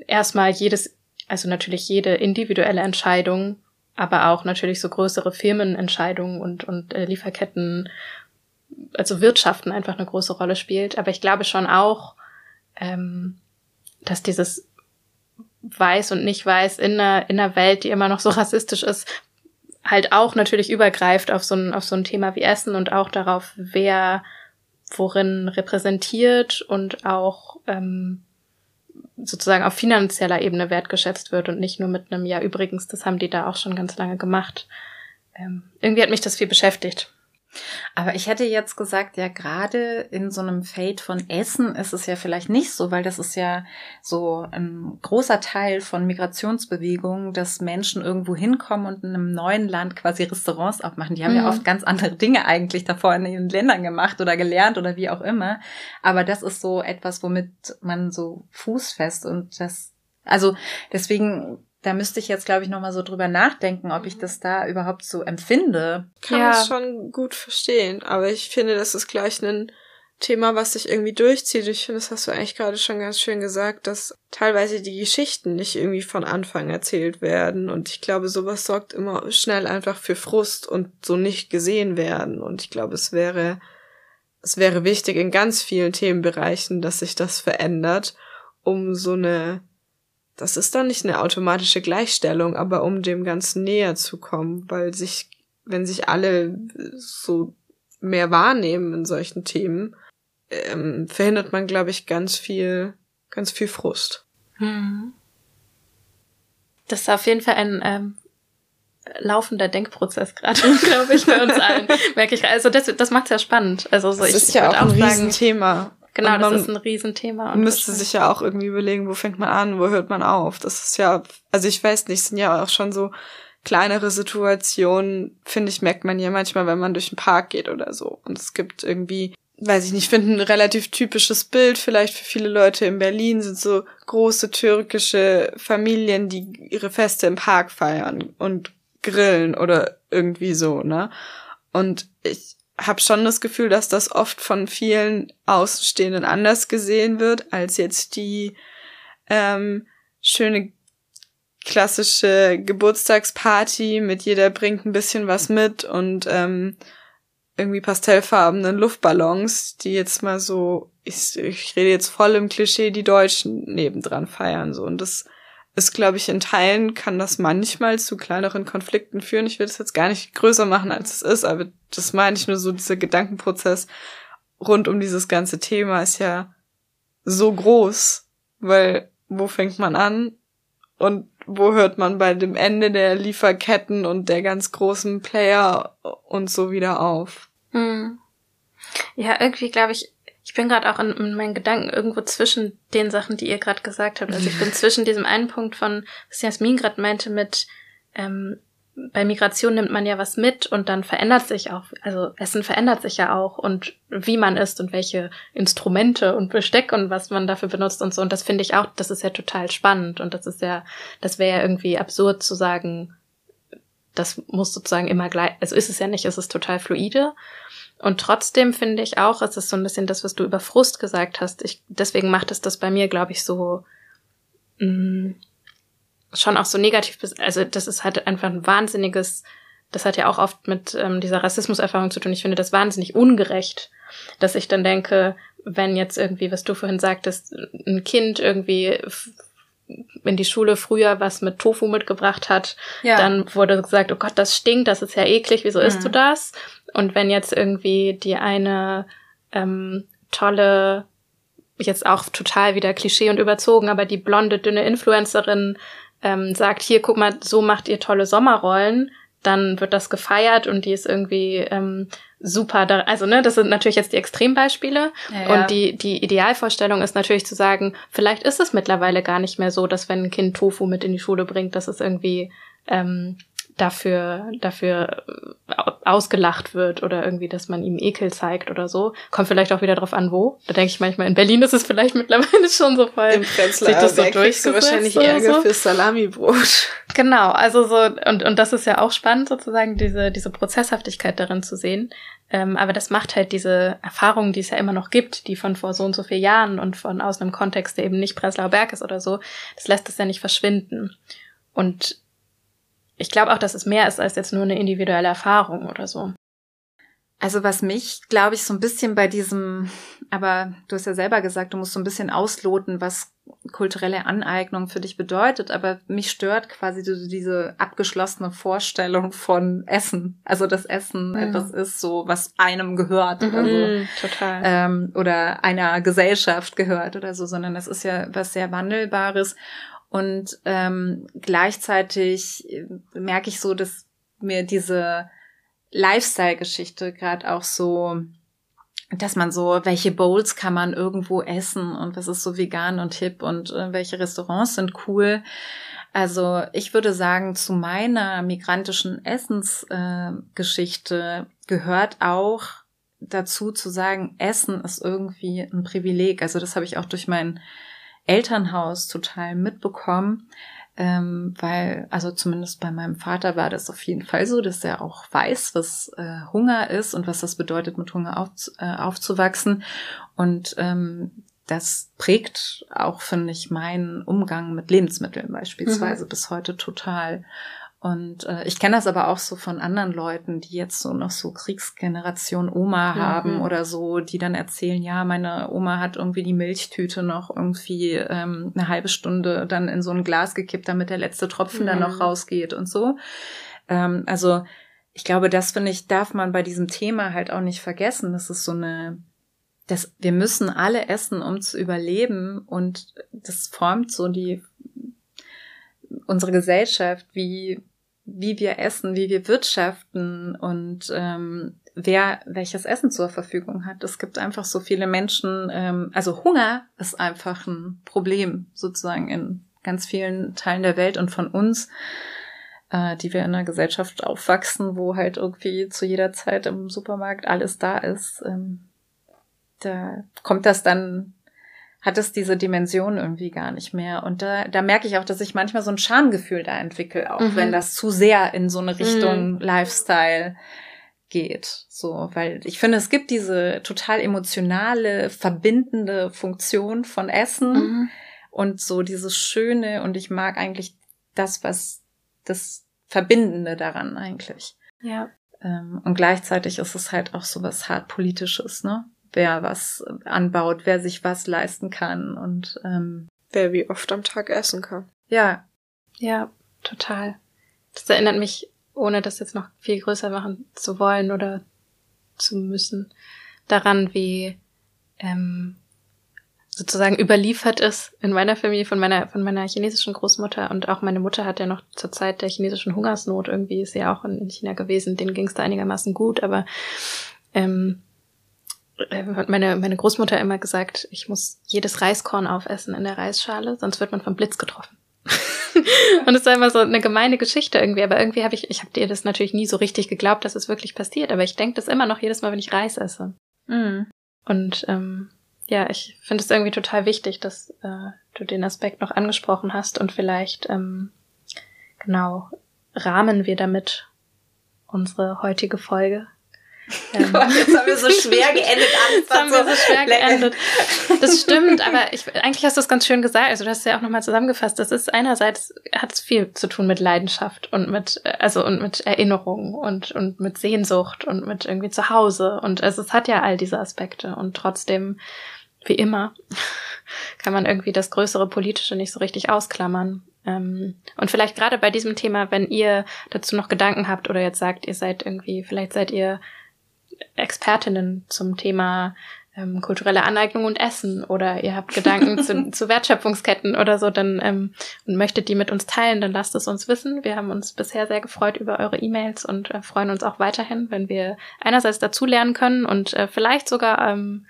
erstmal jedes, also natürlich jede individuelle Entscheidung, aber auch natürlich so größere Firmenentscheidungen und, und äh, Lieferketten, also Wirtschaften einfach eine große Rolle spielt. Aber ich glaube schon auch, ähm, dass dieses Weiß und nicht Weiß in einer, in einer Welt, die immer noch so (laughs) rassistisch ist, halt auch natürlich übergreift auf so ein, auf so ein Thema wie Essen und auch darauf, wer worin repräsentiert und auch ähm, sozusagen auf finanzieller Ebene wertgeschätzt wird und nicht nur mit einem Ja, übrigens, das haben die da auch schon ganz lange gemacht. Ähm, irgendwie hat mich das viel beschäftigt. Aber ich hätte jetzt gesagt, ja, gerade in so einem Fade von Essen ist es ja vielleicht nicht so, weil das ist ja so ein großer Teil von Migrationsbewegungen, dass Menschen irgendwo hinkommen und in einem neuen Land quasi Restaurants aufmachen. Die haben mhm. ja oft ganz andere Dinge eigentlich davor in ihren Ländern gemacht oder gelernt oder wie auch immer. Aber das ist so etwas, womit man so fußfest und das, also deswegen da müsste ich jetzt, glaube ich, nochmal so drüber nachdenken, ob ich das da überhaupt so empfinde. Kann ja. das schon gut verstehen, aber ich finde, das ist gleich ein Thema, was sich irgendwie durchzieht. Ich finde, das hast du eigentlich gerade schon ganz schön gesagt, dass teilweise die Geschichten nicht irgendwie von Anfang erzählt werden. Und ich glaube, sowas sorgt immer schnell einfach für Frust und so nicht gesehen werden. Und ich glaube, es wäre, es wäre wichtig in ganz vielen Themenbereichen, dass sich das verändert, um so eine das ist dann nicht eine automatische Gleichstellung, aber um dem Ganzen näher zu kommen, weil sich, wenn sich alle so mehr wahrnehmen in solchen Themen, ähm, verhindert man, glaube ich, ganz viel, ganz viel Frust. Hm. Das ist auf jeden Fall ein ähm, laufender Denkprozess gerade, (laughs) glaube ich, bei uns allen. Merke ich. Also das, das macht es ja spannend. Also so, das ich, ist ja auch ein Riesenthema. Genau, das ist ein Riesenthema. Man müsste sich ja auch irgendwie überlegen, wo fängt man an, wo hört man auf. Das ist ja, also ich weiß nicht, sind ja auch schon so kleinere Situationen, finde ich, merkt man ja manchmal, wenn man durch den Park geht oder so. Und es gibt irgendwie, weiß ich nicht, finde ein relativ typisches Bild vielleicht für viele Leute in Berlin sind so große türkische Familien, die ihre Feste im Park feiern und grillen oder irgendwie so, ne? Und ich habe schon das Gefühl, dass das oft von vielen Außenstehenden anders gesehen wird als jetzt die ähm, schöne klassische Geburtstagsparty mit jeder bringt ein bisschen was mit und ähm, irgendwie pastellfarbenen Luftballons, die jetzt mal so, ich, ich rede jetzt voll im Klischee, die Deutschen nebendran feiern so. Und das ist, glaube ich, in Teilen kann das manchmal zu kleineren Konflikten führen. Ich will das jetzt gar nicht größer machen, als es ist, aber das meine ich nur so, dieser Gedankenprozess rund um dieses ganze Thema ist ja so groß, weil wo fängt man an und wo hört man bei dem Ende der Lieferketten und der ganz großen Player und so wieder auf? Hm. Ja, irgendwie glaube ich, Ich bin gerade auch in, in, meinen Gedanken irgendwo zwischen den Sachen, die ihr gerade gesagt habt. Also ich bin (laughs) zwischen diesem einen Punkt von, was Jasmin gerade meinte, mit ähm, bei Migration nimmt man ja was mit und dann verändert sich auch, also Essen verändert sich ja auch und wie man isst und welche Instrumente und Besteck und was man dafür benutzt und so. Und das finde ich auch, das ist ja total spannend und das ist ja, das wäre ja irgendwie absurd zu sagen, das muss sozusagen immer gleich, also ist es ja nicht, es ist total fluide. Und trotzdem finde ich auch, es ist so ein bisschen das, was du über Frust gesagt hast. Ich, deswegen macht es das bei mir, glaube ich, so, mh, mm, schon auch so negativ, also das ist halt einfach ein wahnsinniges, das hat ja auch oft mit ähm, dieser Rassismuserfahrung zu tun. Ich finde das wahnsinnig ungerecht, dass ich dann denke, wenn jetzt irgendwie, was du vorhin sagtest, ein Kind irgendwie in die Schule früher was mit Tofu mitgebracht hat, ja. dann wurde gesagt, oh Gott, das stinkt, das ist ja eklig, wieso mhm. isst du das? Und wenn jetzt irgendwie die eine ähm, tolle, jetzt auch total wieder Klischee und überzogen, aber die blonde, dünne Influencerin ähm, sagt, hier, guck mal, so macht ihr tolle Sommerrollen, dann wird das gefeiert und die ist irgendwie ähm, super. Da, also ne, das sind natürlich jetzt die Extrembeispiele ja, ja. und die die Idealvorstellung ist natürlich zu sagen, vielleicht ist es mittlerweile gar nicht mehr so, dass wenn ein Kind Tofu mit in die Schule bringt, dass es irgendwie ähm, dafür, dafür äh, ausgelacht wird oder irgendwie, dass man ihm Ekel zeigt oder so. Kommt vielleicht auch wieder drauf an, wo. Da denke ich manchmal, in Berlin ist es vielleicht (laughs) mittlerweile schon so voll. Im Prenzlauer das so kriegst du wahrscheinlich Ärger so. fürs Salamibrot. Genau, also so, und, und das ist ja auch spannend, sozusagen, diese, diese Prozesshaftigkeit darin zu sehen. Ähm, aber das macht halt diese Erfahrungen, die es ja immer noch gibt, die von vor so und so vielen Jahren und von aus einem Kontext, der eben nicht Prenzlauer Berg ist oder so, das lässt es ja nicht verschwinden. Und ich glaube auch, dass es mehr ist als jetzt nur eine individuelle Erfahrung oder so. Also was mich, glaube ich, so ein bisschen bei diesem, aber du hast ja selber gesagt, du musst so ein bisschen ausloten, was kulturelle Aneignung für dich bedeutet, aber mich stört quasi diese abgeschlossene Vorstellung von Essen. Also das Essen mhm. etwas ist so, was einem gehört mhm, oder so. Total. Ähm, oder einer Gesellschaft gehört oder so, sondern es ist ja was sehr Wandelbares. Und ähm, gleichzeitig äh, merke ich so, dass mir diese Lifestyle-Geschichte gerade auch so, dass man so, welche Bowls kann man irgendwo essen und was ist so vegan und hip und äh, welche Restaurants sind cool. Also ich würde sagen, zu meiner migrantischen Essensgeschichte äh, gehört auch dazu zu sagen, Essen ist irgendwie ein Privileg. Also das habe ich auch durch meinen Elternhaus total mitbekommen, ähm, weil, also zumindest bei meinem Vater war das auf jeden Fall so, dass er auch weiß, was äh, Hunger ist und was das bedeutet, mit Hunger auf, äh, aufzuwachsen. Und ähm, das prägt auch, finde ich, meinen Umgang mit Lebensmitteln beispielsweise mhm. bis heute total. Und äh, ich kenne das aber auch so von anderen Leuten, die jetzt so noch so Kriegsgeneration Oma mhm. haben oder so, die dann erzählen, ja, meine Oma hat irgendwie die Milchtüte noch irgendwie ähm, eine halbe Stunde dann in so ein Glas gekippt, damit der letzte Tropfen mhm. dann noch mhm. rausgeht und so. Ähm, also ich glaube, das finde ich, darf man bei diesem Thema halt auch nicht vergessen. Das ist so eine, das, wir müssen alle essen, um zu überleben und das formt so die unsere Gesellschaft, wie wie wir essen, wie wir wirtschaften und ähm, wer welches Essen zur Verfügung hat. Es gibt einfach so viele Menschen, ähm, also Hunger ist einfach ein Problem sozusagen in ganz vielen Teilen der Welt und von uns, äh, die wir in einer Gesellschaft aufwachsen, wo halt irgendwie zu jeder Zeit im Supermarkt alles da ist. Ähm, da kommt das dann hat es diese Dimension irgendwie gar nicht mehr. Und da, da merke ich auch, dass ich manchmal so ein Schamgefühl da entwickle, auch mhm. wenn das zu sehr in so eine Richtung mhm. Lifestyle geht. So, weil ich finde, es gibt diese total emotionale, verbindende Funktion von Essen mhm. und so dieses Schöne und ich mag eigentlich das, was das Verbindende daran eigentlich. Ja. Ähm, und gleichzeitig ist es halt auch so was hart politisches, ne? Wer was anbaut, wer sich was leisten kann und ähm, wer wie oft am Tag essen kann. Ja. Ja, total. Das erinnert mich, ohne das jetzt noch viel größer machen zu wollen oder zu müssen, daran, wie ähm, sozusagen überliefert ist in meiner Familie von meiner von meiner chinesischen Großmutter und auch meine Mutter hat ja noch zur Zeit der chinesischen Hungersnot irgendwie ist ja auch in, China gewesen, denen ging es da einigermaßen gut, aber ähm, äh, hat meine, meine Großmutter immer gesagt, ich muss jedes Reiskorn aufessen in der Reisschale, sonst wird man vom Blitz getroffen. (laughs) und es war immer so eine gemeine Geschichte irgendwie, aber irgendwie habe ich, ich habe dir das natürlich nie so richtig geglaubt, dass es wirklich passiert, aber ich denke das immer noch jedes Mal, wenn ich Reis esse. Mhm. Und ähm, ja, ich finde es irgendwie total wichtig, dass äh, du den Aspekt noch angesprochen hast und vielleicht ähm, genau rahmen wir damit unsere heutige Folge. Ähm, jetzt haben wir so schwer geendet. Jetzt haben wir so schwer geendet. Das stimmt, aber ich, eigentlich hast du es ganz schön gesagt. Also du hast es ja auch nochmal zusammengefasst. Das ist einerseits hat es viel zu tun mit Leidenschaft und mit also und mit Erinnerung und und mit Sehnsucht und mit irgendwie zu Hause und also es hat ja all diese Aspekte und trotzdem wie immer (laughs) kann man irgendwie das größere politische nicht so richtig ausklammern. Ähm, und vielleicht gerade bei diesem Thema, wenn ihr dazu noch Gedanken habt oder jetzt sagt, ihr seid irgendwie, vielleicht seid ihr Expertinnen zum Thema ähm, kulturelle Aneignung und Essen oder ihr habt Gedanken (laughs) zu, zu Wertschöpfungsketten oder so, dann ähm, und möchtet die mit uns teilen, dann lasst es uns wissen. Wir haben uns bisher sehr gefreut über eure E-Mails und äh, freuen uns auch weiterhin, wenn wir einerseits dazulernen können und äh, vielleicht sogar ähm,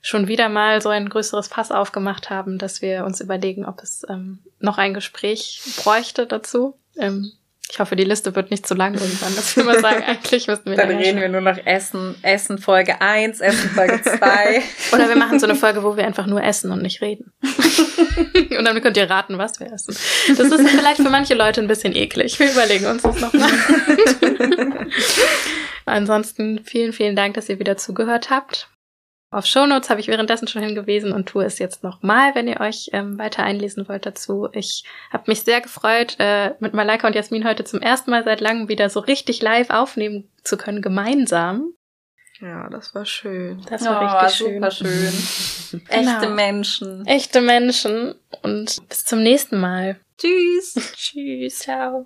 schon wieder mal so ein größeres Fass aufgemacht haben, dass wir uns überlegen, ob es ähm, noch ein Gespräch bräuchte dazu. Ähm, ich hoffe, die Liste wird nicht zu lang irgendwann, dass wir mal sagen, (laughs) eigentlich müssten wir Dann reden wir nur noch Essen, Essen Folge 1, Essen Folge 2. (laughs) Oder wir machen so eine Folge, wo wir einfach nur essen und nicht reden. (laughs) und dann könnt ihr raten, was wir essen. Das ist vielleicht für manche Leute ein bisschen eklig. Wir überlegen uns das nochmal. Ansonsten vielen, vielen Dank, dass ihr wieder zugehört habt. Auf Shownotes habe ich währenddessen schon hingewiesen und tue es jetzt nochmal, wenn ihr euch ähm, weiter einlesen wollt dazu. Ich habe mich sehr gefreut, äh, mit Malaika und Jasmin heute zum ersten Mal seit langem wieder so richtig live aufnehmen zu können, gemeinsam. Ja, das war schön. Das war oh, richtig schön. Super schön. (laughs) genau. Echte Menschen. Echte Menschen. Und bis zum nächsten Mal. Tschüss. (laughs) Tschüss. Ciao.